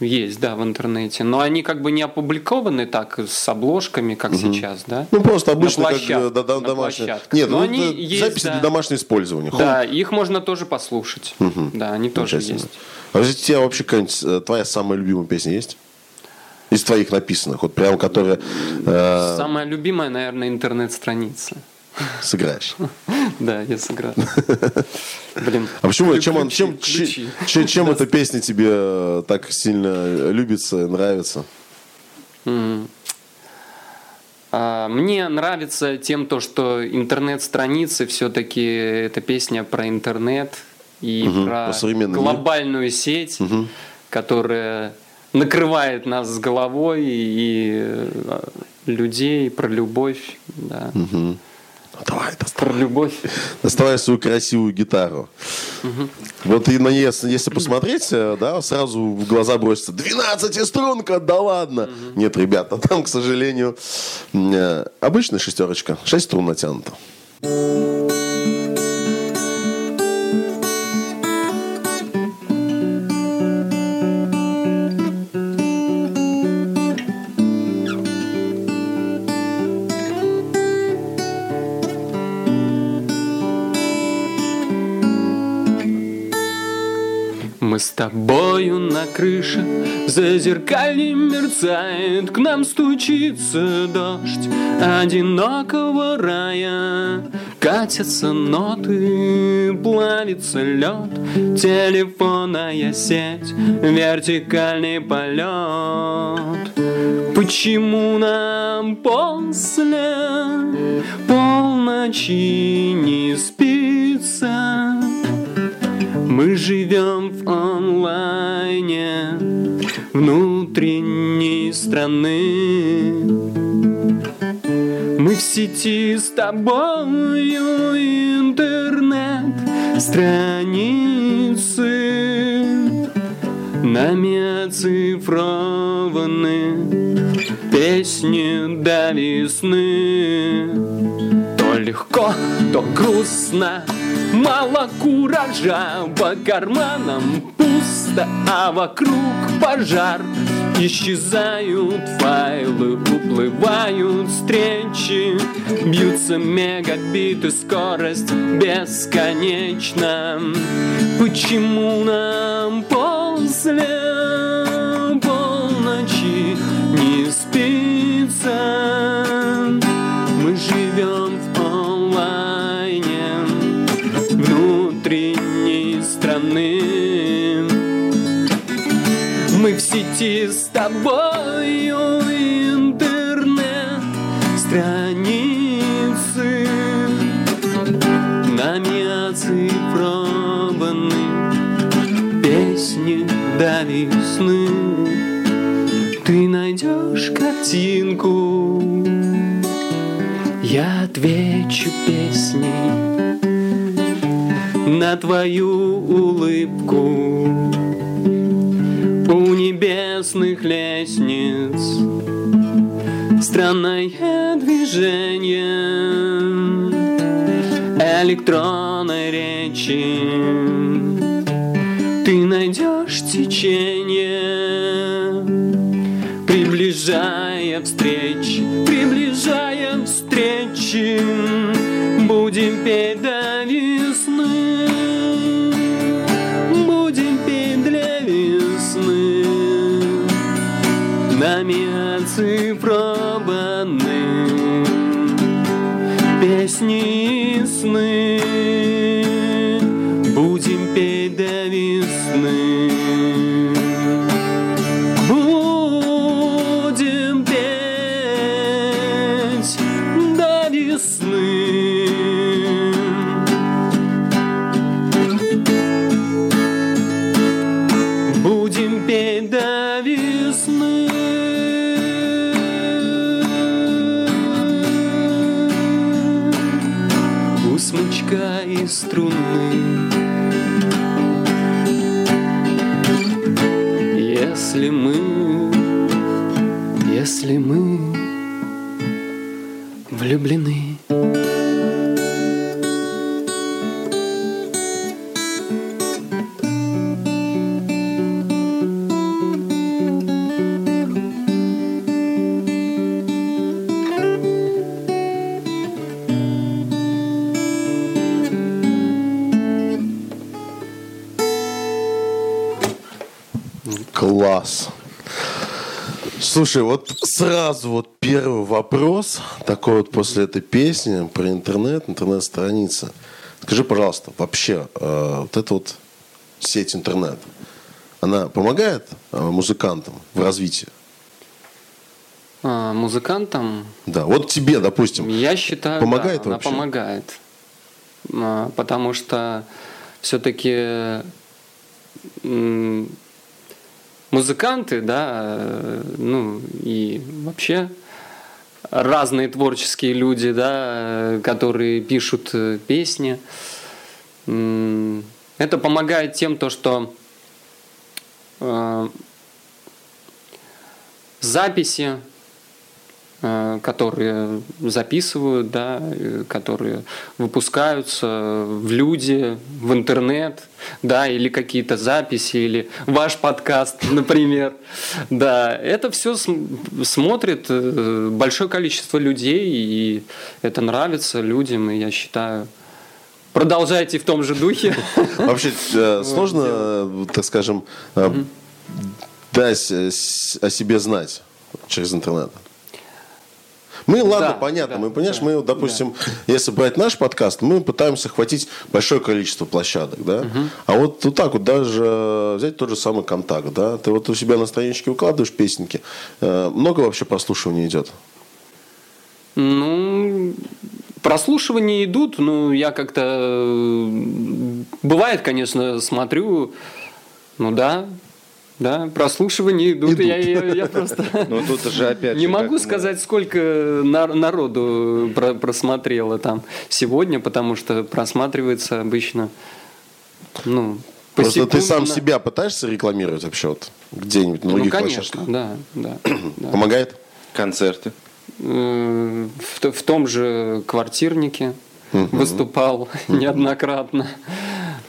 есть, да, в интернете. Но они как бы не опубликованы так с обложками, как сейчас, да? Ну, просто обычно На как площадках, э, да, да, на домашние. площадках. Нет, Но ну, они есть, записи да. для домашнего использования. Да, их можно тоже послушать. Да, они тоже есть. А у тебя вообще какая-нибудь э, твоя самая любимая песня есть? Из твоих написанных, вот прям, которая э, Самая любимая, наверное, интернет-страница. сыграешь. Да, я сыграл. Блин. А почему, ключи, чем, он, чем, ключи. че- чем эта песня тебе э, так сильно любится, нравится? А, Мне нравится тем, то, что интернет-страницы все-таки это песня про интернет и про про современный мир. глобальную сеть, которая накрывает нас с головой и э, людей, про любовь. Да. Ну, Давай, доставай. Про любовь. Доставай свою красивую гитару. Вот и на если, если посмотреть, э, да, сразу в глаза бросится 12 струнка, да ладно. Нет, ребята, там, к сожалению, э, обычная шестерочка, 6 струн натянуто. С тобою на крыше, за зеркальем мерцает, К нам стучится дождь одинокого рая. Катятся ноты, плавится лед, Телефонная сеть, вертикальный полет. Почему нам после полночи не спится? Мы живем в онлайне внутренней страны. Мы в сети с тобою интернет страницы Нами оцифрованы песни до весны То легко, то грустно Мало куража, по карманам пусто а вокруг пожар Исчезают файлы, уплывают встречи Бьются мегабиты, скорость бесконечна Почему нам после полночи не спится? Мы живем сети с тобою интернет страницы Нами оцифрованы песни до весны. Ты найдешь картинку. Я отвечу песней на твою улыбку у небесных лестниц Странное движение. Электронной речи Ты найдешь течение Приближая встречи, приближая встречи Будем петь Слушай, вот сразу вот первый вопрос, такой вот после этой песни про интернет, интернет-страница. Скажи, пожалуйста, вообще э, вот эта вот сеть интернет, она помогает э, музыкантам в развитии? А, Музыкантам Да, вот тебе, допустим, Я считаю, Помогает да, она вообще? помогает. А, Потому что все-таки музыканты, да, э, ну и вообще разные творческие люди, да, э, которые пишут э, песни. Это помогает тем, то, что записи, которые записывают, да, э, которые выпускаются в люди, в интернет, да, или какие-то записи, или ваш подкаст, например. Да, это все смотрит э, большое количество людей, и это нравится людям, и я считаю, продолжайте в том же духе. вообще э, сложно, э, так скажем, э, дать э, о себе знать через интернет? Мы, ладно, Да, понятно, да, мы, понимаешь, да, мы, допустим, если брать наш подкаст, мы пытаемся охватить большое количество площадок, да, а вот вот так вот даже взять тот же самый контакт, да, ты вот у себя на страничке выкладываешь песенки, э, много вообще прослушивания идет? Ну, прослушивания идут, но я как-то... э, Бывает, конечно, смотрю, ну да, да, прослушивания идут. Идут. Я, я- я просто Ну тут же опять не же, могу мы- сказать, сколько на- народу про- просмотрело там сегодня, потому что просматривается обычно, ну, Просто ты сам себя пытаешься рекламировать вообще вот где-нибудь на Ну, других конечно, площадках? да, да. да. Помогает? Концерты. Э, в, в том же квартирнике выступал неоднократно.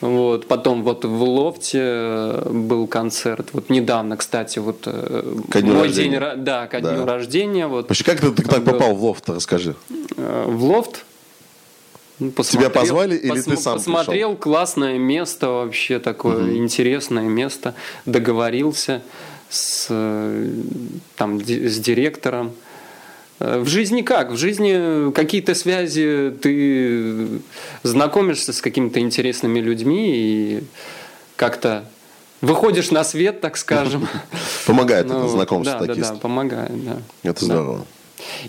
Вот, потом вот в лофте э, был концерт. Вот недавно, кстати, вот э, Ко дню мой рождения. день, да, ко Да. дню рождения. Вот Вообще, как ты, ты так был. попал в лофт, расскажи. Э, в лофт. Ну, посмотрел- позвали или ты сам Посмотрел, классное место вообще такое, интересное место. Договорился с, там, с директором. Э, В жизни как? В жизни какие-то связи, ты знакомишься с какими-то интересными людьми и как-то выходишь на свет, так скажем. Помогает это Ну, знакомство да, да, такие. да, помогает, да. Это Да. здорово.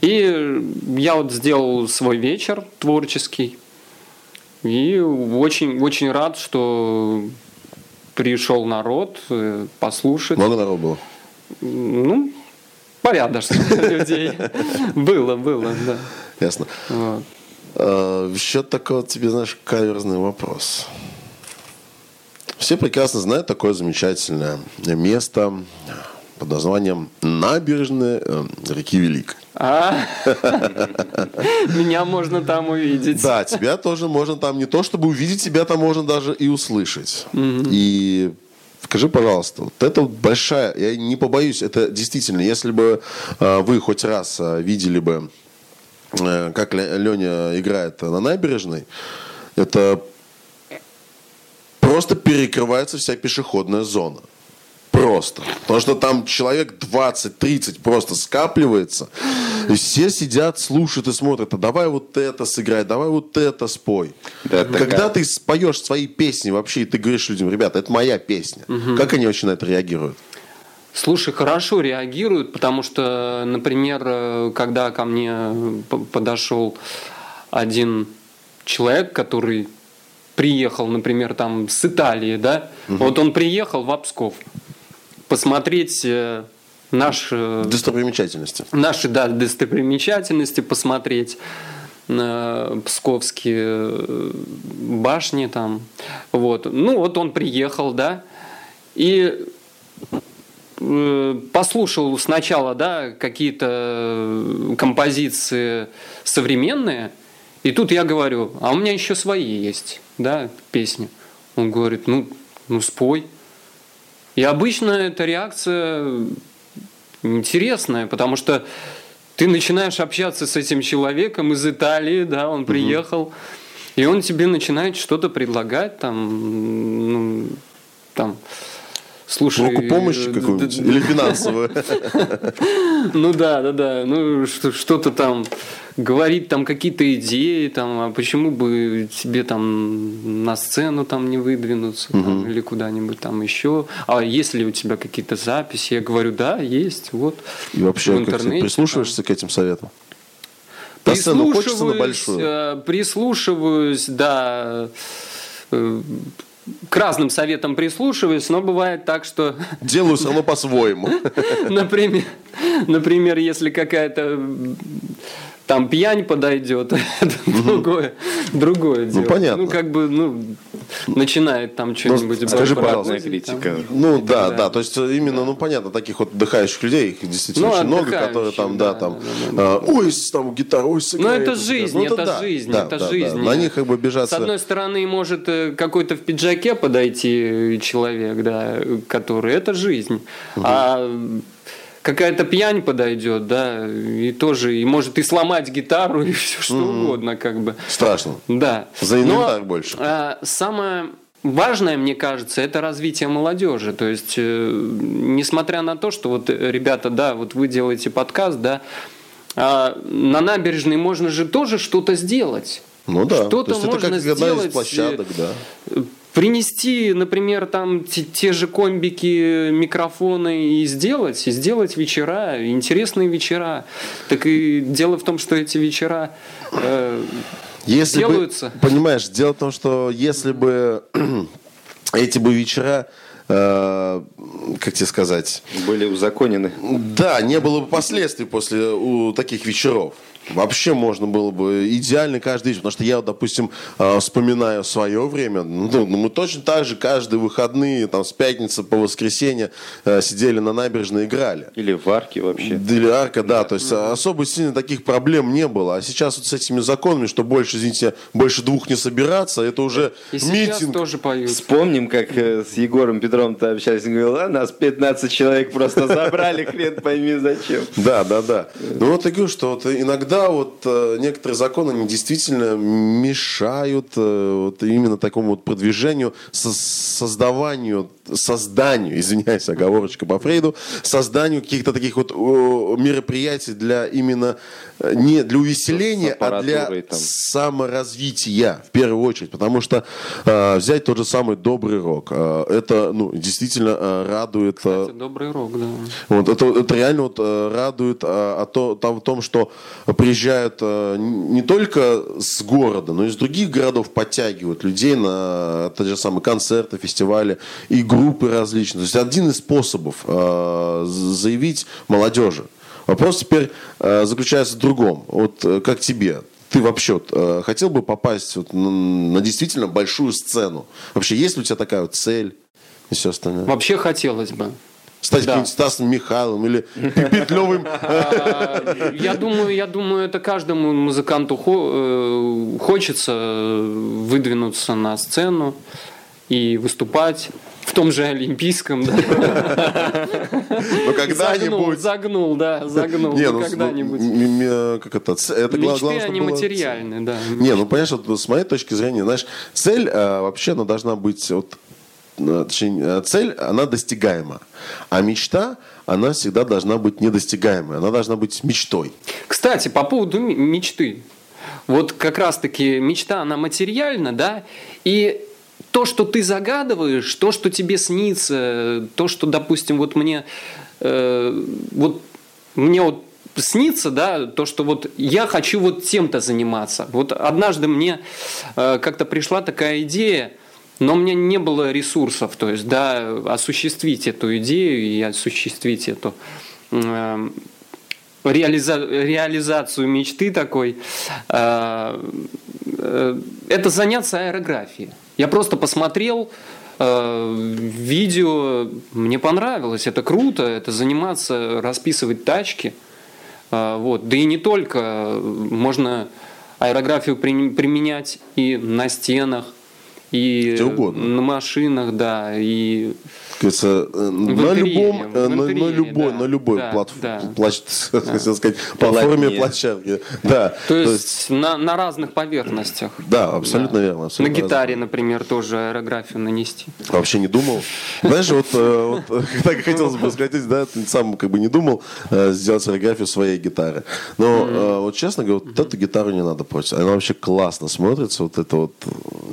И я вот сделал свой вечер творческий. И очень, очень рад, что пришел народ э, послушать. Много народу было? Ну, порядочно людей. Было, было, да. Ясно. Вот. А, Еще такой тебе, знаешь, каверзный вопрос. Все прекрасно знают такое замечательное место под названием набережная э, реки Великой. А, меня можно там увидеть. Да, тебя тоже можно там не то, чтобы увидеть, тебя там можно даже и услышать. И скажи, пожалуйста, вот это вот большая, я не побоюсь, это действительно, если бы э, вы хоть раз э, видели бы, э, как Леня играет на набережной, это просто перекрывается вся пешеходная зона. Просто. Потому что там человек 20-30 просто скапливается. И все сидят, слушают и смотрят. А давай вот это сыграй, давай вот это спой. Да, такая- Когда ты споешь свои песни вообще, и ты говоришь людям, ребята, это моя песня. Как они вообще на это реагируют? Слушай, хорошо реагируют, потому что, например, э, когда ко мне подошел один человек, который приехал, например, там с Италии, да, вот он приехал в Псков посмотреть э, наш э, Достопримечательности. наши да, достопримечательности посмотреть э, псковские башни там. Вот. Ну вот он приехал да и послушал сначала да какие-то композиции современные и тут я говорю а у меня еще свои есть да песни он говорит ну ну спой и обычно эта реакция интересная, потому что ты начинаешь общаться с этим человеком из Италии, да, он приехал, и он тебе начинает что-то предлагать, там, ну, там, слушай... Руку помощи э, какую-нибудь? Или финансовую? ну да, да, да. Ну что- что-то там говорит там какие-то идеи, там, а почему бы тебе там на сцену там не выдвинуться там, или куда-нибудь там еще. А есть ли у тебя какие-то записи? Я говорю, да, есть, вот. И вообще, в как ты прислушиваешься к этим советам? Хочется на Прислушиваюсь, большую? э, прислушиваюсь, да, э, к разным советам прислушиваюсь, но бывает так, что Делаю равно по-своему. Например, например, если какая-то там пьянь подойдет, это другое, другое дело. понятно. Ну, как бы, ну, начинает там что-нибудь... скажи, бахвалить, пожалуйста, там. критика. Ну да, Да. да, то есть именно, ну понятно, таких вот отдыхающих людей, их действительно Ну, очень много, которые там, да, да, там, да, да, а, ой, с- там гитара, ой, Ну, это жизнь, ну, это да, жизнь, да, это да, да. жизнь. На них как бы С бежаться. одной стороны, может э, какой-то в пиджаке подойти человек, да, который это жизнь. А какая-то пьянь подойдет, да, и тоже, и может и сломать гитару, и все что угодно, как бы. Страшно. Да. За Но, инвентарь больше. а, самое важное, мне кажется, это развитие молодежи. То есть, э, несмотря на то, что вот э, ребята, да, вот вы делаете подкаст, да, а на набережной можно же тоже что-то сделать. Ну да. Что-то то есть это можно как сделать, из площадок, да. Принести, например, там те, те же комбики, микрофоны и сделать, и сделать вечера, интересные вечера. Так и дело в том, что эти вечера э, Если делаются. бы, понимаешь, дело в том, что если бы эти бы вечера, э, как тебе сказать, Были узаконены. да, не было бы последствий после у таких вечеров. Вообще можно было бы идеально каждый день, потому что я, вот, допустим, э, вспоминаю свое время, ну, ну, мы точно так же каждые выходные, там, с пятницы по воскресенье э, сидели на набережной и играли. Или в арке вообще. Или арка, да, то есть особо сильно таких проблем не было. А сейчас вот с этими законами, что больше, извините, больше двух не собираться, это уже И сейчас митинг. тоже поют. Вспомним, как э, с Егором Петровым-то общались. Он говорил, а нас 15 человек просто забрали, хрен пойми зачем. Да, да, да. Ну вот я говорю, что вот иногда вот э, некоторые законы они действительно мешают э, вот именно такому вот продвижению, со- создаванию, созданию, извиняюсь, оговорочка по Фрейду, созданию каких-то таких вот о, мероприятий для именно э, не для увеселения, а для там. саморазвития в первую очередь, потому что э, взять тот же самый добрый рок, э, это ну действительно э, радует. э, Это добрый рок, да. вот, это, это реально вот, э, радует а, а то, там, в том, что приезжают э, не только с города, но и из других городов подтягивают людей на те же самые концерты, фестивали и группы различные. То есть один из способов э, заявить молодежи. Вопрос теперь э, заключается в другом. Вот как тебе? Ты вообще э, хотел бы попасть вот на, на действительно большую сцену? Вообще есть ли у тебя такая вот цель и все остальное? Вообще хотелось бы. Стать Да. Стасом Михайловым или Петлевым. Я думаю, я думаю, это каждому музыканту э, хочется выдвинуться на сцену и выступать в том же Олимпийском, да. Но Загнул, когда-нибудь... загнул, да, загнул. Не, ну, когда-нибудь. ну, м- как это? это Мечты, главное, они было- материальны, да. Не, ну понимаешь, вот с моей точки зрения, знаешь, цель а, вообще она должна быть вот э, точнее, э, цель, она достигаема. А мечта, она всегда должна быть недостигаемой. Она должна быть мечтой. Кстати, по поводу мечты. Вот как раз-таки мечта, она материальна, да, и то, что ты загадываешь, то, что тебе снится, то, что, допустим, вот мне, э, вот мне вот снится, да, то, что вот я хочу вот тем-то заниматься. Вот однажды мне э, как-то пришла такая идея, но у меня не было ресурсов, то есть, да, осуществить эту идею и осуществить эту э, реализа- реализацию мечты такой, э, э, это заняться аэрографией. Я просто посмотрел видео, мне понравилось, это круто, это заниматься, расписывать тачки. Вот. Да и не только, можно аэрографию при- применять и на стенах, и Где угодно. на машинах, да, и говорится, э, на любом, э, на, на любой, да, на любой да, платф- да. плач- хотел сказать, платформе, площадке. Да, То есть, на, на разных поверхностях. да, абсолютно верно. На абсолютно гитаре, например, тоже аэрографию нанести. Вообще не думал. Знаешь, вот, э, вот, так хотелось бы сказать, да, сам как бы не думал сделать фотографию своей гитары. Но вот честно говоря, вот эту гитару не надо против. Она вообще классно смотрится, вот это вот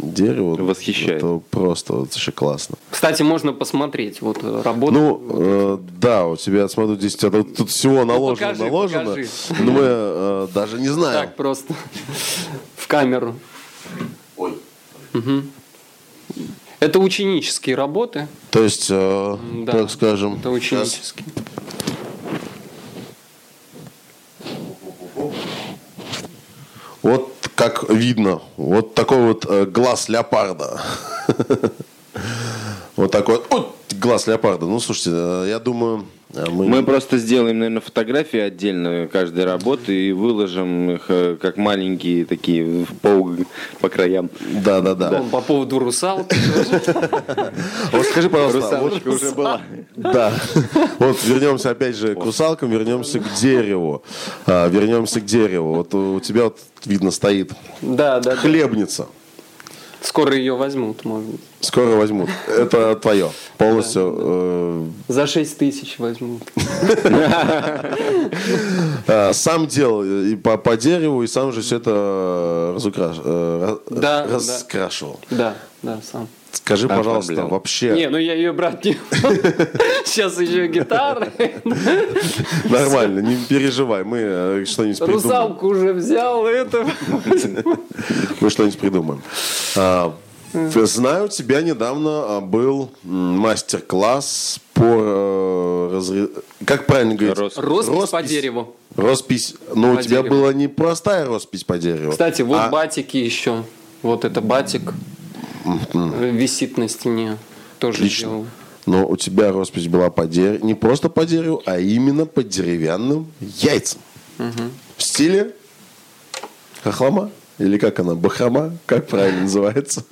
дерево. Восхищает. Это просто вот вообще классно. Кстати, можно посмотреть вот э, работу. Ну, э, да, у тебя, смотрю, здесь тут, тут всего наложено, покажи, наложено. покажи. Ну, мы э, даже не знаем. так просто в камеру. Ой. Это ученические работы. То есть, э, Да, так скажем, Это ученические. Вот как видно, вот такой вот э, глаз леопарда. Вот такой вот вот глаз леопарда. Ну, слушайте, э, я думаю, э, мы... Мы просто сделаем, наверное, фотографии отдельно каждой работы и выложим их э, как маленькие такие в пол по краям. Да, да, да. По поводу русалки. Вот скажи, пожалуйста, Русалочка уже была. да. Вот вернемся опять же к русалкам, вернемся к дереву. А, Вернемся к дереву. Вот у тебя вот видно стоит Да, да, да. хлебница. Скоро ее возьмут, может быть. Скоро возьмут. Это твое. Полностью. э, За 6 тысяч возьмут. А, Сам делал и по, по дереву, и сам же все это разукраш... э, Да, да. раскрашивал. Да, да, сам. Скажи, пожалуйста, Оформлял. вообще Не, ну я ее брать не. Сейчас еще гитара. нормально, не переживай, мы э, что-нибудь придумаем. Русалку уже взял, это. Мы что-нибудь придумаем. А, Знаю, у тебя недавно а, был мастер-класс по э, разре- Как правильно говорить? Роспись. Роспись по дереву. Роспись, но По у тебя дереву. была не простая роспись по дереву. Кстати, вот а- батики еще. Вот это батик висит на стене. Тоже Отлично. сделал. Но у тебя роспись была по дереву, не просто по дереву, а именно по деревянным яйцам. В стиле хохлома? Или как она? Бахрома? Как правильно называется?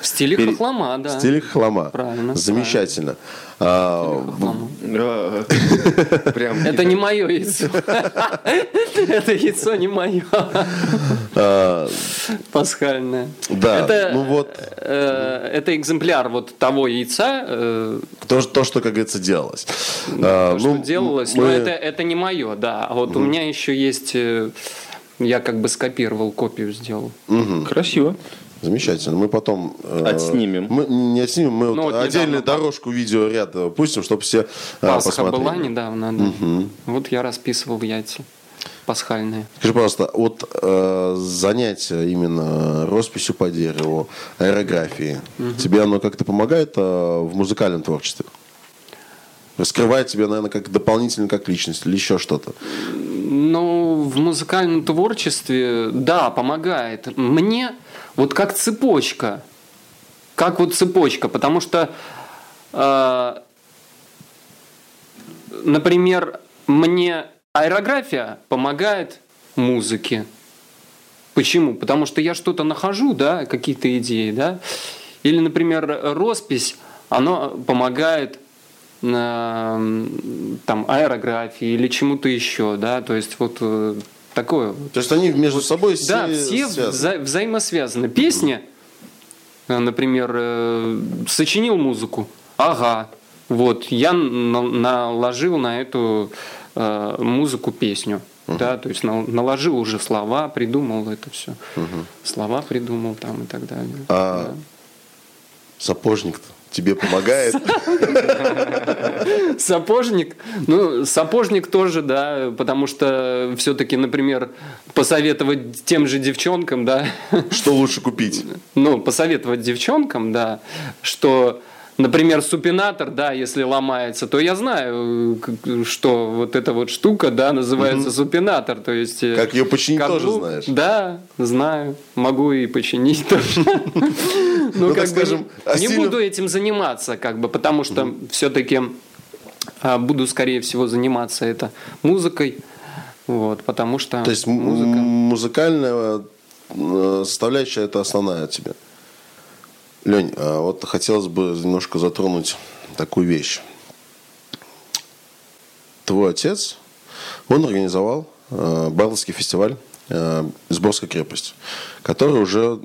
В стиле Пере- хохлома, да. В стиле хохлома. Правильно, Замечательно. А, Это не мое яйцо. Это яйцо не мое. а, Пасхальное. Да, Это, ну вот. э, это экземпляр вот того яйца, э, то, то, что, как говорится, делалось. А, то, что ну, делалось, но это, это не мое, да. А вот у меня еще есть, э, я как бы скопировал, копию сделал. красиво. Замечательно. Мы потом... э, Отснимем. Мы не отснимем, мы вот Ну, вот отдельную недавно дорожку, видеоряд э, пустим, чтобы все э, Пасха посмотрели. была недавно, да. Вот я расписывал яйца пасхальные. Скажи, пожалуйста, вот э, занятие именно росписью по дереву, аэрографией, тебе оно как-то помогает э, в музыкальном творчестве? Раскрывает тебя, наверное, как дополнительно как личность или еще что-то? Ну, в музыкальном творчестве, да, помогает. Мне вот как цепочка. Как вот цепочка. Потому что, э, например, мне аэрография помогает музыке. Почему? Потому что я что-то нахожу, да, какие-то идеи, да. Или, например, роспись, она помогает там аэрографии или чему-то еще, да, то есть вот э, такое. То есть они между собой Да, все все связаны. вза- взаимосвязаны. Песня, э, например, э, сочинил музыку, ага, вот я на- наложил на эту музыку песню. Да, то есть нал- наложил уже слова, придумал это все. Слова придумал там и так далее. А Да. сапожник тебе помогает? Сапожник, ну, сапожник тоже, да, потому что все-таки, например, посоветовать тем же девчонкам, да, Что лучше купить? ну, посоветовать девчонкам, да, что, например, супинатор, да, если ломается, то я знаю, что вот эта вот штука, да, называется супинатор, то есть... э, Как ее починить тоже каблук- знаешь? Да, знаю, могу и починить тоже. Ну, так как скажем, а не буду этим заниматься, как бы, потому что все-таки буду, скорее всего, заниматься это музыкой, вот, потому что То есть музыка... музыкальная э, составляющая это основная у тебя. Лень, а вот хотелось бы немножко затронуть такую вещь. Твой отец, он организовал э, Барловский фестиваль э, «Сборская крепость», который уже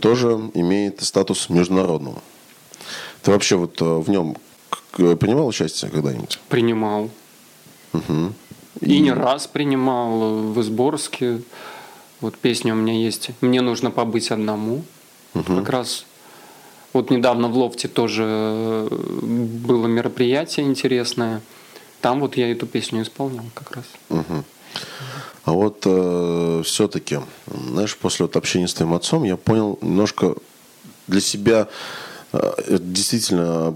тоже имеет статус международного. Ты вообще вот э, в нем принимал участие когда-нибудь? принимал. И не раз принимал в Изборске. Вот песня у меня есть. Мне нужно побыть одному. Как раз вот недавно в Лофте тоже э, было мероприятие интересное. Там вот я эту песню исполнял как раз. А вот все-таки, знаешь, после вот общения с твоим отцом я понял немножко для себя, э, действительно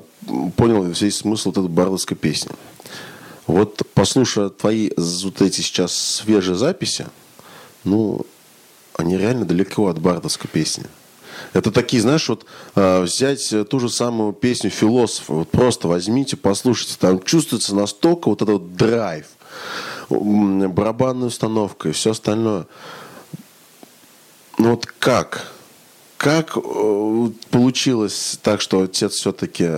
понял весь смысл вот этой барловской песни. Вот послушая твои вот эти сейчас свежие записи, ну, они реально далеко от бардовской песни. Это такие, знаешь, вот э, взять э, ту же самую песню философа, вот просто возьмите, послушайте, там чувствуется настолько вот этот драйв, барабанная установка и все остальное. Ну вот как? Как э, получилось так, что отец все-таки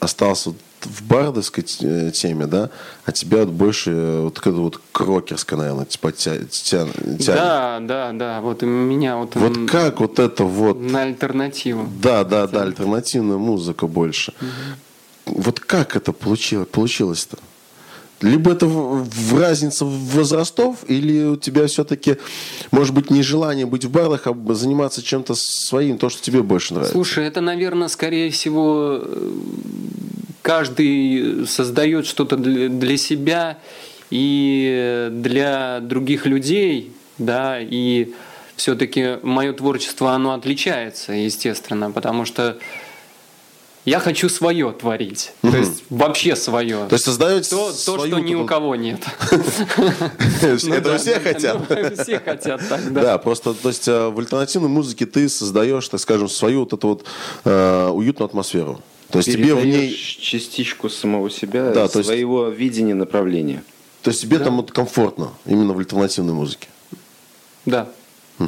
остался в бардовской т- теме, да, а тебя вот больше э, вот какая-то вот крокерская, наверное, типа тя- тя- тянет. Да, да, да. Вот меня вот, Вот м, как вот это вот на альтернативу. Да, да, да, альтернативная музыка больше. Вот как это получилось, получилось-то? Либо это в, разница возрастов, или у тебя все-таки, может быть, нежелание быть в барах, а заниматься чем-то своим, то, что тебе больше нравится. Слушай, это, наверное, скорее всего, э, каждый создает что-то для себя и для других людей, да, и все-таки мое творчество, оно отличается, естественно, потому что я хочу свое творить. То есть вообще свое. То есть создаете то, то что ни у кого нет. Ну Это все хотят. Все хотят так, Да. да. просто, то есть э, в альтернативной музыке ты создаешь, так скажем, свою вот эту вот э, уютную атмосферу. То есть тебе в ней, частичку самого себя, Да, своего видения направления. то есть тебе там вот комфортно именно в альтернативной музыке. Да. Э,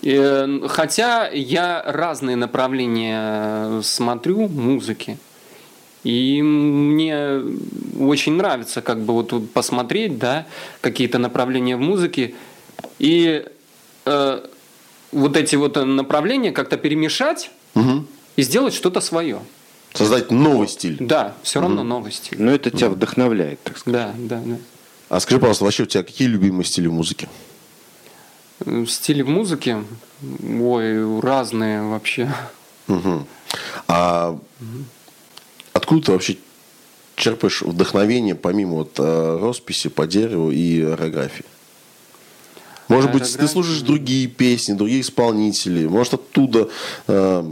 Хотя я разные направления смотрю музыки. И мне очень нравится как бы вот посмотреть, да, какие-то направления в музыке. И э, вот эти вот направления как-то перемешать и сделать что-то свое. Создать новый стиль. Да, все равно новый стиль. Но это тебя вдохновляет, так сказать. Да, да, да. А скажи, пожалуйста, вообще у тебя какие любимые стили музыки? Э, Стили в музыке, ой, разные вообще. Мгм. А откуда ты вообще черпаешь вдохновение помимо вот э, росписи по дереву и орографии? Может быть, ты слушаешь другие песни, другие исполнители, может, оттуда э,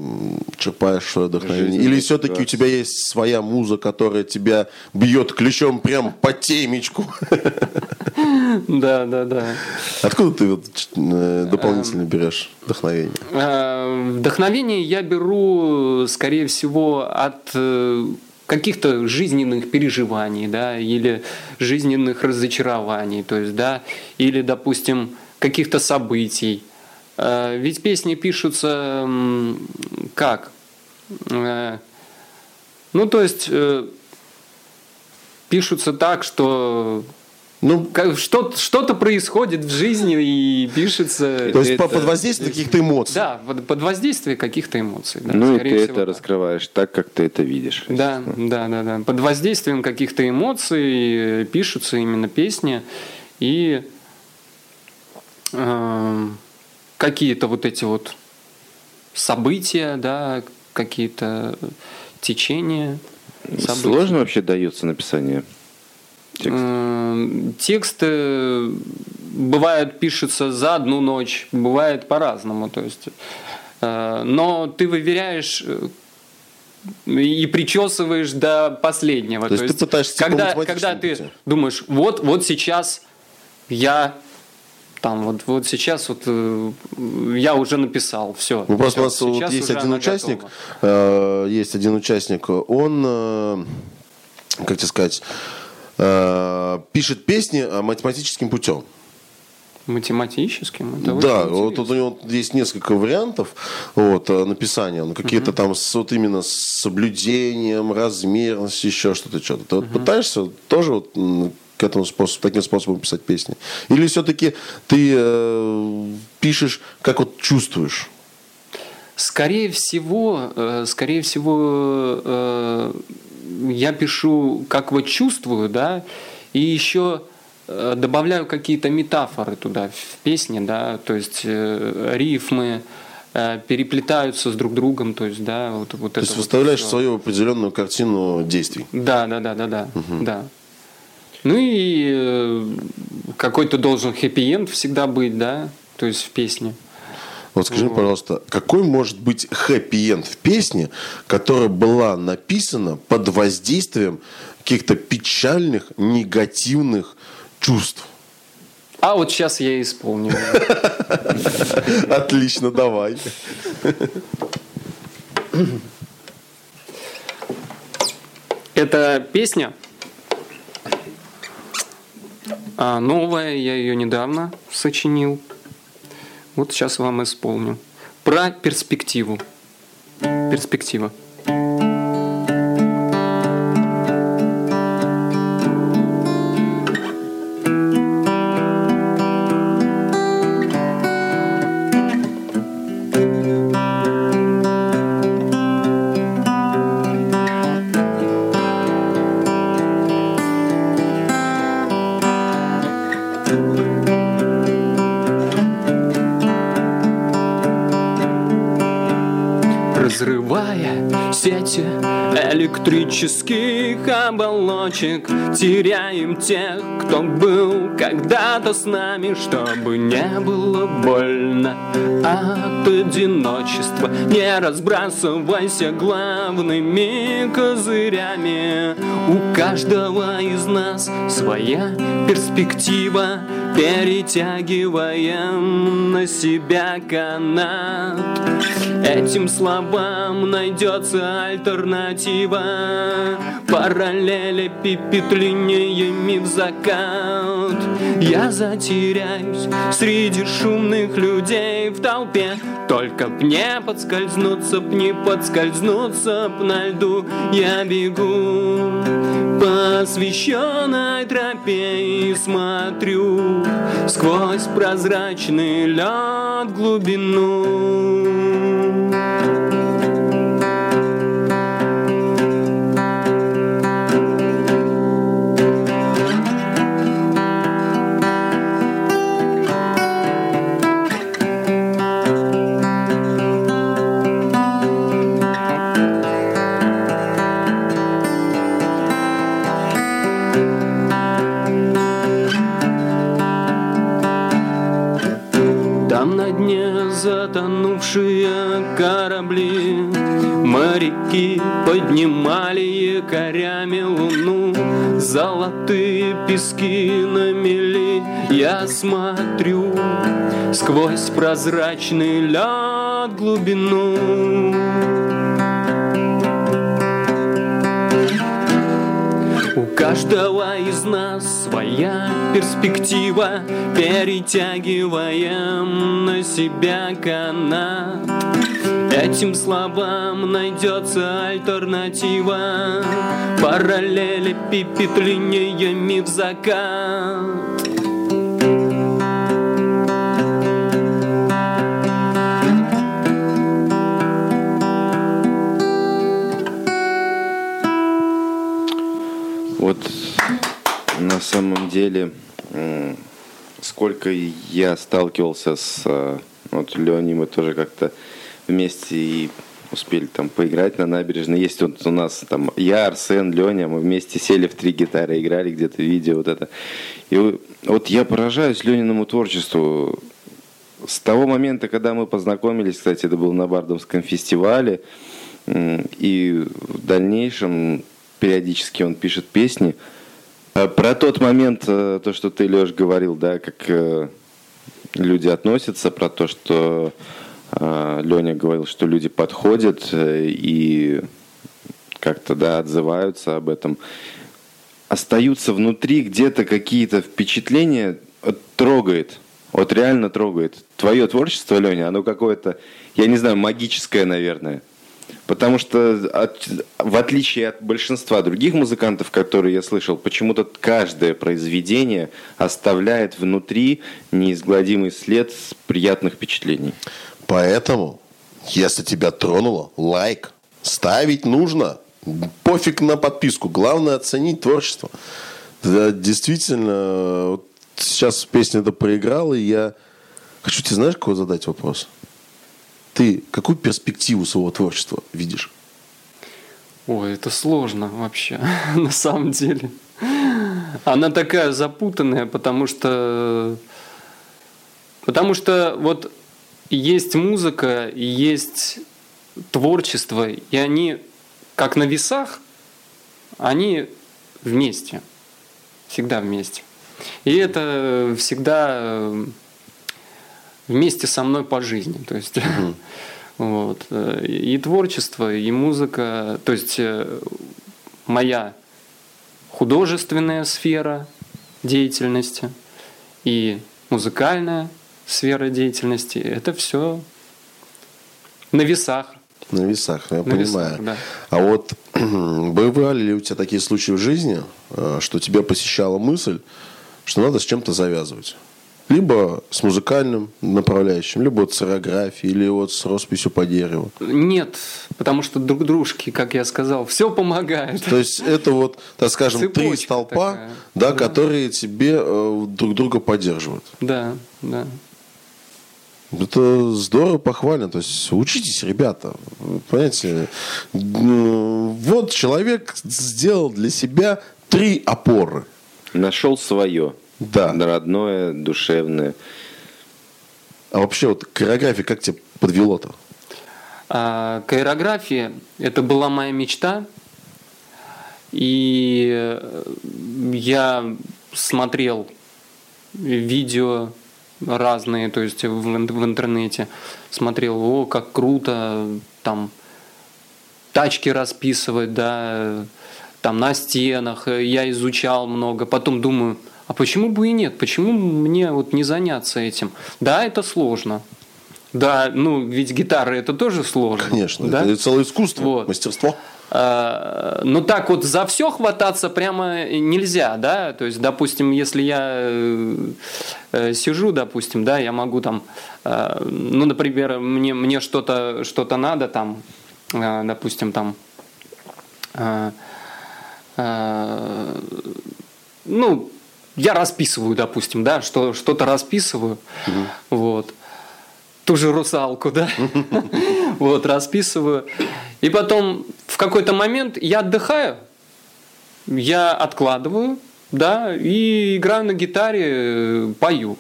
черпаешь свое вдохновение. Или все-таки у тебя есть своя муза, которая тебя бьет ключом прям по темечку. Да, да, да. Откуда ты вот, э, дополнительно берешь вдохновение? Э, Вдохновение я беру, скорее всего, от э, каких-то жизненных переживаний, да, или жизненных разочарований, то есть, да, или, допустим, каких-то событий. Э, Ведь песни пишутся как? Э, Ну, то есть э, пишутся так, что Ну, как- что- что-то происходит в жизни и пишется. то есть это- по- под воздействием каких-то эмоций. Да, под, под воздействием каких-то эмоций. Да, ну и ты всего, это так. раскрываешь так, как ты это видишь. Да, да, да, да. Под воздействием каких-то эмоций пишутся именно песни и какие-то вот эти вот события, да, какие-то течения. событий. Сложно вообще дается написание текста? Э, Тексты бывают пишутся за одну ночь, бывает по-разному, то есть. э, Но ты выверяешь э, и причесываешь до последнего. То есть ты пытаешься типа когда, когда ты думаешь, вот, вот сейчас я там вот, вот сейчас вот э, я уже написал, все. Ну, просто у нас вот есть один участник, э, есть один участник, он, э, как тебе сказать, э, пишет песни э, математическим путем. Математическим. Это да, вот тут у него есть несколько вариантов вот, э, написания, ну, какие-то там с, вот именно с соблюдением, размерностью, еще что-то, что-то. Ты вот пытаешься тоже вот к этому способу, таким способом писать песни? Или все-таки ты э, пишешь, как вот чувствуешь? Скорее всего, э, скорее всего, э, я пишу, как вот чувствую, да, и еще э, добавляю какие-то метафоры туда в песне, да, то есть э, рифмы э, переплетаются с друг другом, то есть, да, вот, вот То это есть вот выставляешь всё. свою определенную картину действий. Да, да, да, да, да, да. Ну и э, какой-то должен хэппи-энд всегда быть, да, то есть в песне. Вот скажи, пожалуйста, какой может быть хэппи-энд в песне, которая была написана под воздействием каких-то печальных, негативных чувств? А вот сейчас я исполню. Отлично, давай. Это песня а, новая, я ее недавно сочинил. Вот сейчас вам исполню. Про перспективу. Перспектива. Электрических оболочек. Теряем тех, кто был когда-то с нами Чтобы не было больно от одиночества. Не разбрасывайся главными козырями. У каждого из нас своя перспектива Перетягиваем на себя канат. Этим словам найдется альтернатива. Параллели пипит линиями в закат. Я затеряюсь среди шумных людей в толпе. Только б не подскользнуться, б не подскользнуться б на льду Я бегу по освещенной тропе и смотрю Сквозь прозрачный лед глубину Моряки поднимали якорями луну. Золотые пески на мели Я смотрю сквозь прозрачный лед глубину. У каждого из нас своя перспектива Перетягиваем на себя канат Этим словам найдется альтернатива. Параллели пипит линиями в закат. Вот на самом деле, сколько я сталкивался с э, вот Леней, мы тоже как-то вместе и успели там поиграть на набережной. Есть вот у нас там я, Арсен, Леня, мы вместе сели в три гитары, играли где-то видео вот это. И вот я поражаюсь Лениному творчеству. С того момента, когда мы познакомились, кстати, это было на Бардовском фестивале, и в дальнейшем периодически он пишет песни. А про тот момент, э, то, что ты, Леш, говорил, да, как э, люди относятся, про то, что Леня говорил, что люди подходят и как-то, да, отзываются об этом. Остаются внутри где-то какие-то впечатления, трогает, вот реально трогает. Твое творчество, Леня, оно какое-то, я не знаю, магическое, наверное. Потому что от, в отличие от большинства других музыкантов, которые я слышал, почему-то каждое произведение оставляет внутри неизгладимый след приятных впечатлений. Поэтому, если тебя тронуло, лайк. Ставить нужно. Пофиг на подписку. Главное оценить творчество. Да, действительно, вот сейчас песня это проиграла, и я хочу тебе, знаешь, кого задать вопрос? Ты какую перспективу своего творчества видишь? Ой, это сложно вообще, на самом деле. Она такая запутанная, потому что... Потому что вот есть музыка, и есть творчество, и они, как на весах, они вместе. Всегда вместе. И это всегда вместе со мной по жизни. То есть, угу. вот. И творчество, и музыка. То есть э, моя художественная сфера деятельности и музыкальная сфера деятельности это все на весах. На весах, я на понимаю. Весах, да. А вот бывали ли у тебя такие случаи в жизни, э, что тебя посещала мысль, что надо с чем-то завязывать? Либо с музыкальным направляющим, либо вот с аэрографией, или вот с росписью по дереву. Нет, потому что друг дружки, как я сказал, все помогает. То есть это вот, так скажем, Цепочка три столпа, такая. да, да, которые тебе э, друг друга поддерживают. Да, да. Это здорово, похвально. То есть учитесь, ребята. Понимаете, вот человек сделал для себя три опоры. Нашел свое. Да. Родное, душевное. А вообще вот коreografия как тебе подвело-то? А, к аэрографии это была моя мечта. И я смотрел видео разные, то есть в, в интернете смотрел, о, как круто, там тачки расписывать, да, там на стенах, я изучал много, потом думаю, а почему бы и нет, почему мне вот не заняться этим? Да, это сложно, да, ну ведь гитара это тоже сложно. Конечно, да? это целое искусство, вот. мастерство. А, ну так вот за все хвататься прямо нельзя, да, то есть, допустим, если я э, э, сижу, допустим, да, я могу там, э, ну, например, мне, мне что-то что надо там, допустим, там, ну, я расписываю, допустим, да, что, что-то расписываю, угу. вот, ту же русалку, да, вот, расписываю, и потом в какой-то момент я отдыхаю, я откладываю, да, и играю на гитаре, э, пою.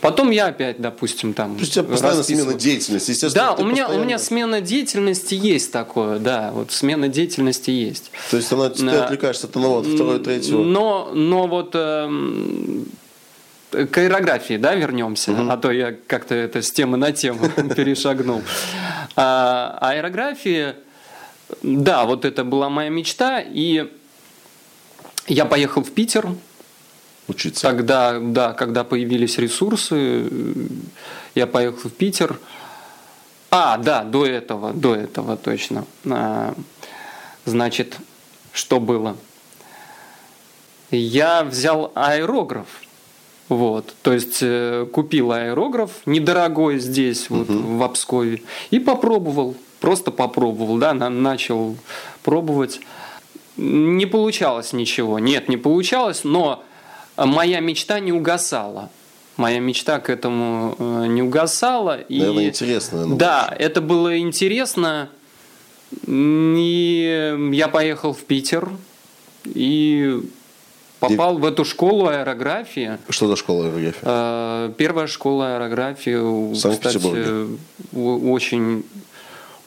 Потом я опять, допустим, там. То есть у тебя постоянно смена деятельности, естественно. Да, у меня, постоянно... у меня смена деятельности есть такое, да, вот смена деятельности есть. То есть она, ты а, отвлекаешься от одного, от второго, третьего. Но, но вот э, к аэрографии, да, вернемся, угу. а то я как-то это с темы на тему перешагнул. А, аэрография да, вот это была моя мечта, и я поехал в Питер. Учиться. Тогда, да, когда появились ресурсы, я поехал в Питер. А, да, до этого, до этого точно. А, значит, что было? Я взял аэрограф. Вот, то есть э, купил аэрограф недорогой здесь, вот угу. в Обскове, и попробовал просто попробовал, да, начал пробовать. Не получалось ничего. Нет, не получалось, но моя мечта не угасала. Моя мечта к этому э, не угасала. Наверное, и, интересно. Наверное, да, это было интересно. И я поехал в Питер и попал и... в эту школу аэрографии. Что за школа аэрографии? Э, первая школа аэрографии, кстати, очень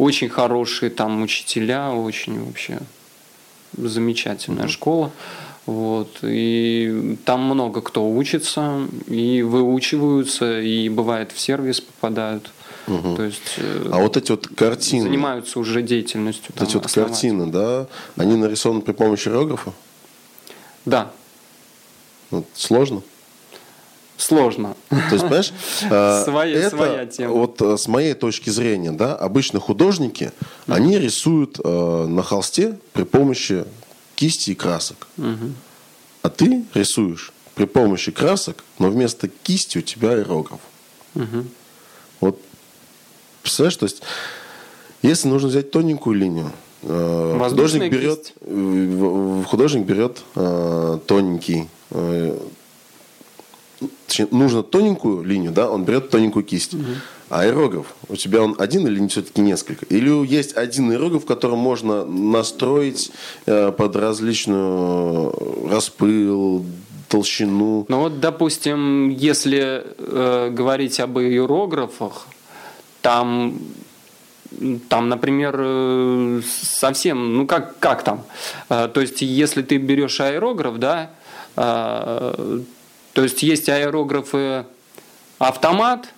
очень хорошие там учителя, очень вообще замечательная mm-hmm. школа. Вот. И там много кто учится, и выучиваются, и бывает в сервис попадают. Угу. То есть, э, а вот эти вот картины занимаются уже деятельностью. Вот эти вот картины, да, они нарисованы при помощи аэрографа? Да. Вот, сложно? Сложно. То есть, понимаешь, э, своя, это, своя тема. Вот э, с моей точки зрения, да, обычно художники, mm-hmm. они рисуют э, на холсте при помощи кисти и красок. Mm-hmm. А ты рисуешь при помощи красок, но вместо кисти у тебя аэрограф. Mm-hmm. Вот, представляешь, то есть, если нужно взять тоненькую линию, э, художник берет, э, художник берет э, тоненький э, точнее, нужно тоненькую линию, да, он берет тоненькую кисть. Угу. А аэрограф, у тебя он один или все-таки несколько? Или есть один аэрограф, который можно настроить э, под различную распыл, толщину? Ну вот, допустим, если э, говорить об аэрографах, там там, например, э, совсем, ну как, как там? Э, то есть, если ты берешь аэрограф, да, э, то есть есть аэрографы автомат,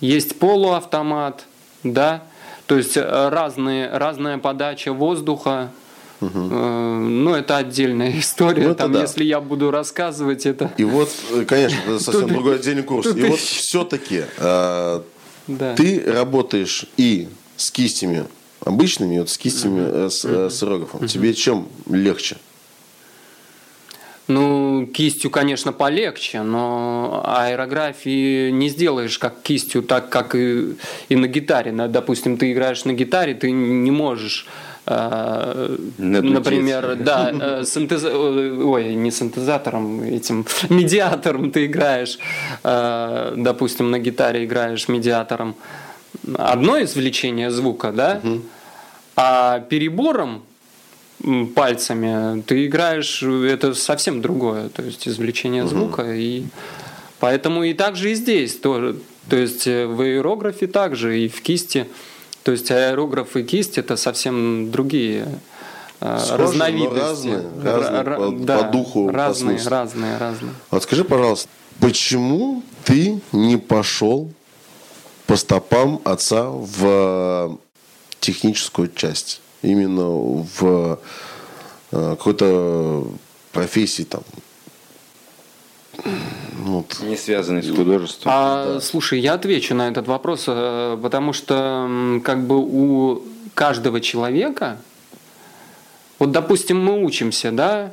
есть полуавтомат, да, то есть э, разные, разная подача воздуха. Угу. Ну, это отдельная история. Ну, Там, да. если я буду рассказывать это. И вот, э, конечно, это совсем другой отдельный курс. И вот все-таки ты работаешь и с кистями обычными, вот с кистями с, с рогофом. Тебе чем легче? Ну, кистью, конечно, полегче, но аэрографии не сделаешь как кистью, так как и, и на гитаре. Допустим, ты играешь на гитаре, ты не можешь э, например, да, э, синтез... ой, не синтезатором, этим медиатором ты играешь, э, допустим, на гитаре играешь медиатором. Одно извлечение звука, да, угу. а перебором пальцами, ты играешь, это совсем другое, то есть извлечение звука, угу. и поэтому и так же и здесь тоже, то есть э, в аэрографе также и в кисти, то есть аэрограф и кисть это совсем другие э, Схожи, разновидности, разные, разные Р- по, да, по духу, разные, по разные, разные. Вот скажи, пожалуйста, почему ты не пошел по стопам отца в техническую часть? Именно в э, какой-то профессии там. Вот. Не связанный с художеством. А, да. Слушай, я отвечу на этот вопрос, э, потому что как бы у каждого человека, вот допустим, мы учимся, да,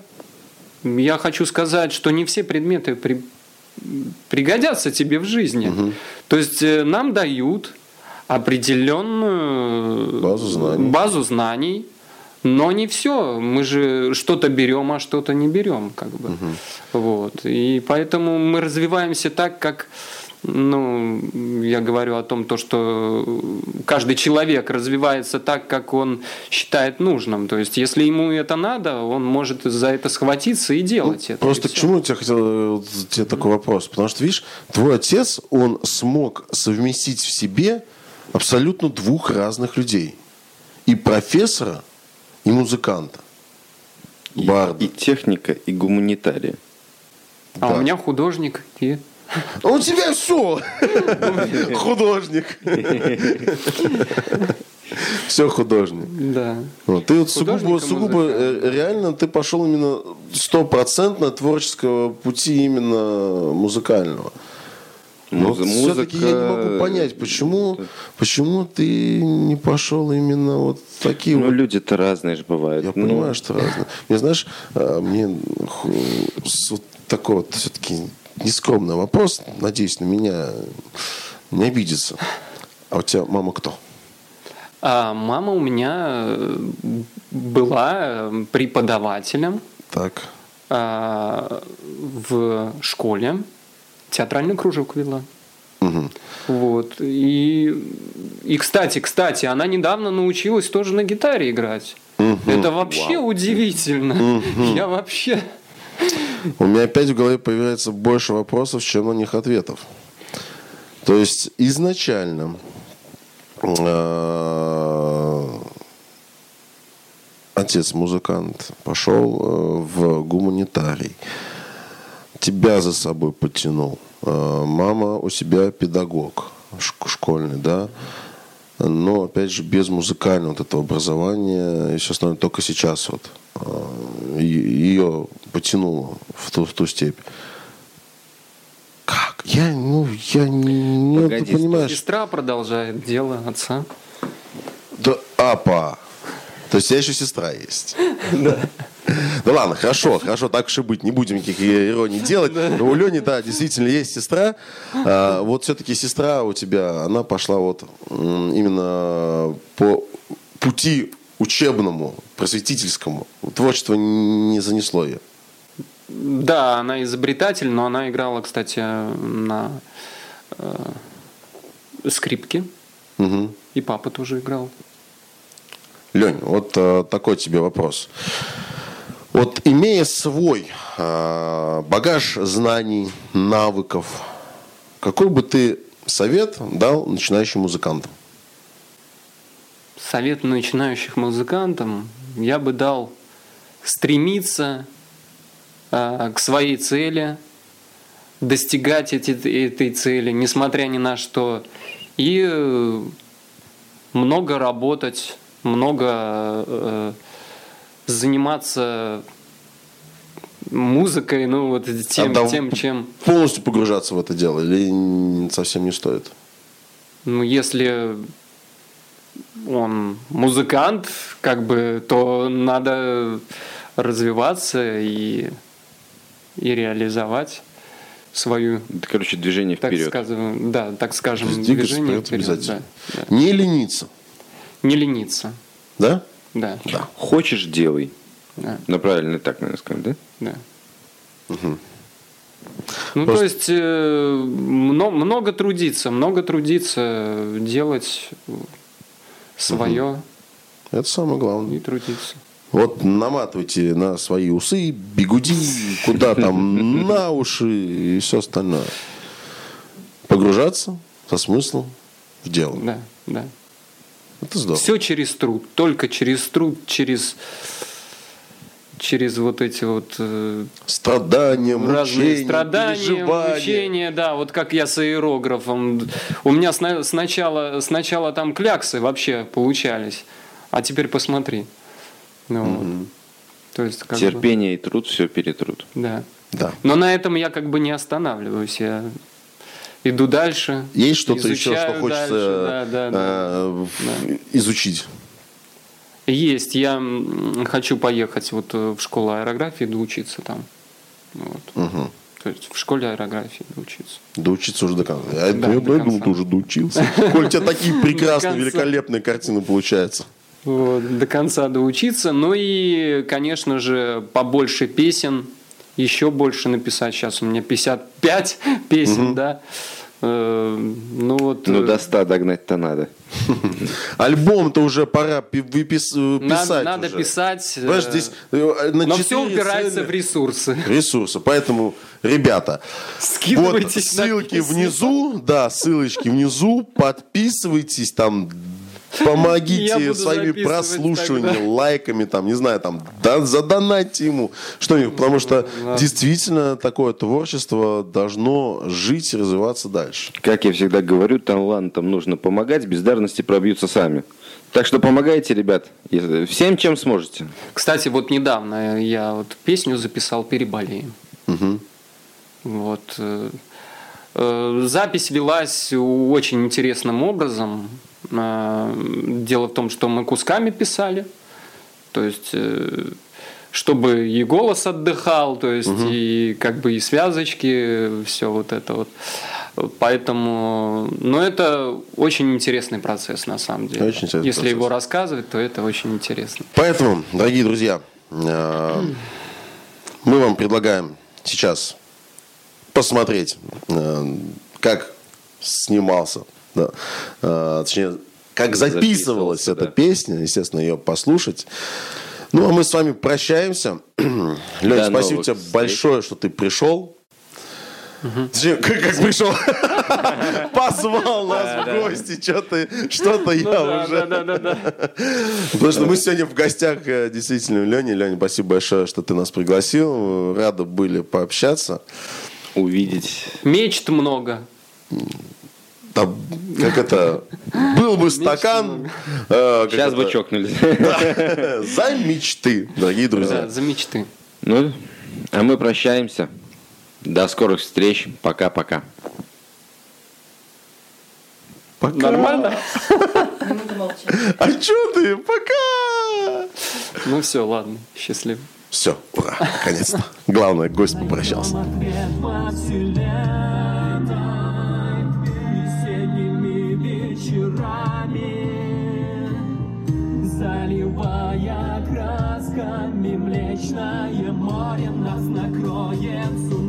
я хочу сказать, что не все предметы при, пригодятся тебе в жизни. Угу. То есть э, нам дают определенную базу знаний. базу знаний, но не все. Мы же что-то берем, а что-то не берем, как бы. Угу. Вот. И поэтому мы развиваемся так, как ну, я говорю о том, то, что каждый человек развивается так, как он считает нужным. То есть, если ему это надо, он может за это схватиться и делать ну, это. Просто к чему я хотел тебе такой вопрос? Потому что, видишь, твой отец, он смог совместить в себе абсолютно двух разных людей. И профессора, и музыканта. И, Барда. и техника, и гуманитария. А да. у меня художник и... А у тебя все! Художник. Все художник. Да. Вот. Ты вот сугубо, сугубо э, реально ты пошел именно стопроцентно творческого пути именно музыкального. Но Музыка... все-таки я не могу понять, почему, почему ты не пошел именно вот такие ну, вот... люди-то разные же бывают. Я ну... понимаю, что разные. Мне знаешь, а, мне вот такой вот все-таки нескромный вопрос, надеюсь, на меня не обидится. А у тебя мама кто? А мама у меня э, была преподавателем так. А, в школе театральный кружок вела. Угу. Вот. И, и, кстати, кстати, она недавно научилась тоже на гитаре играть. Угу. Это вообще Вау. удивительно. Угу. Я вообще... У меня опять в голове появляется больше вопросов, чем на них ответов. То есть изначально э, отец музыкант пошел э, в гуманитарий тебя за собой потянул. А, мама у себя педагог школьный, да, но, опять же, без музыкального вот этого образования, все остальное, только сейчас вот а, ее потянуло в ту, в ту степь. Как? Я, ну, я не, Погоди, понимаешь. Сестра продолжает дело отца. Да, апа. То есть тебя еще сестра есть. Да. Ну ладно, хорошо, хорошо, так уж и быть, не будем никаких ироний делать. Но у Лени, да, действительно есть сестра. А, вот все-таки сестра у тебя, она пошла вот именно по пути учебному, просветительскому. Творчество не занесло ее. Да, она изобретатель, но она играла, кстати, на э, скрипке. Угу. И папа тоже играл. Лень, вот э, такой тебе вопрос. Вот имея свой э, багаж знаний, навыков, какой бы ты совет дал начинающим музыкантам? Совет начинающих музыкантам я бы дал стремиться э, к своей цели, достигать эти, этой цели, несмотря ни на что, и э, много работать, много заниматься музыкой, ну вот тем, а тем, чем... Полностью погружаться в это дело или совсем не стоит? Ну, если он музыкант, как бы, то надо развиваться и и реализовать свою, Это, короче, движение так вперед. скажем, да, так скажем, движение вперед вперед. обязательно. да, да. Не лениться. Не лениться. Да? Да, Да. Хочешь, делай. да, Ну, правильно так, наверное, сказать, да? да. Ну, Просто- то есть э, мно- много трудиться, много трудиться, делать свое Это самое главное. и трудиться. Вот наматывайте на свои усы, бигуди, куда там, на уши и все остальное. Погружаться со смыслом в дело. Да, да. Это здорово. Все через труд, только через труд, через через вот эти вот э, Страдания, разные мучения, страдания, переживания. мучения, да, вот как я с аэрографом. У меня сна- сначала, сначала там кляксы вообще получались, а теперь посмотри. Ну, вот. То есть, как бы, Терпение и труд все перетрут. да. Да. Но на этом я как бы не останавливаюсь, я иду дальше. Есть что-то еще, что хочется дальше, да, да, да. э, изучить? Есть, я хочу поехать вот э, в школу аэрографии доучиться там. Вот. Мгм. То есть в школе аэрографии доучиться. Доучиться уже до конца. Я, Да, я до думал, конца. ты уже доучился. Коль у тебя такие прекрасные, великолепные картины получаются. Вот, до конца доучиться. Ну и, конечно же, побольше песен, еще больше написать. Сейчас у меня 55 песен, да. Э, Ну вот. Ну, э, до 100 догнать-то надо. Альбом-то уже пора пи- выпис- э, надо, писать надо Понимаешь, здесь на Но все упирается цели в ресурсы. ресурсы. Поэтому, ребята, вот ссылки внизу, да, ссылочки внизу, подписывайтесь там, помогите своими прослушиваниями, тогда. лайками, там, не знаю, там, да, задонатьте ему что-нибудь, потому что Да. действительно такое творчество должно жить и развиваться дальше. Как я всегда говорю, талантам нужно помогать, бездарности пробьются сами. Так что помогайте, ребят, всем, чем сможете. Кстати, вот недавно я вот песню записал «Переболеем». Мгм. Вот. э, э, Запись велась очень интересным образом. Э, Дело в том, что мы кусками писали. То есть, э, чтобы и голос отдыхал, то есть, и как бы и связочки, все вот это вот. Поэтому, ну, это очень интересный процесс на самом деле. Очень интересный Если процесс. его рассказывать, то это очень интересно. Поэтому, дорогие друзья, э, мы вам предлагаем сейчас посмотреть, э, как снимался, да, э, точнее, как записывалась эта да. песня, естественно, ее послушать. Ну, а мы с вами прощаемся. Лень, До спасибо тебе встреч. большое, что ты пришел. Точнее, Как, как пришел? Позвал нас в гости, что-то что-то я Ну да, уже... Потому что мы сегодня в гостях э, действительно у Лени. Леня, спасибо большое, что ты нас пригласил. Рады были пообщаться. Увидеть. Мечт много. Да, как это? Был бы стакан. э, Сейчас бы это, чокнулись. За мечты, дорогие друзья. за мечты. Ну, а мы прощаемся. До скорых встреч. Пока-пока. Пока. Нормально? А чё ты? Пока. Ну все, ладно, счастливо. Все, ура, наконец-то. Главное, гость попрощался. Красками Млечное море нас накроет цунами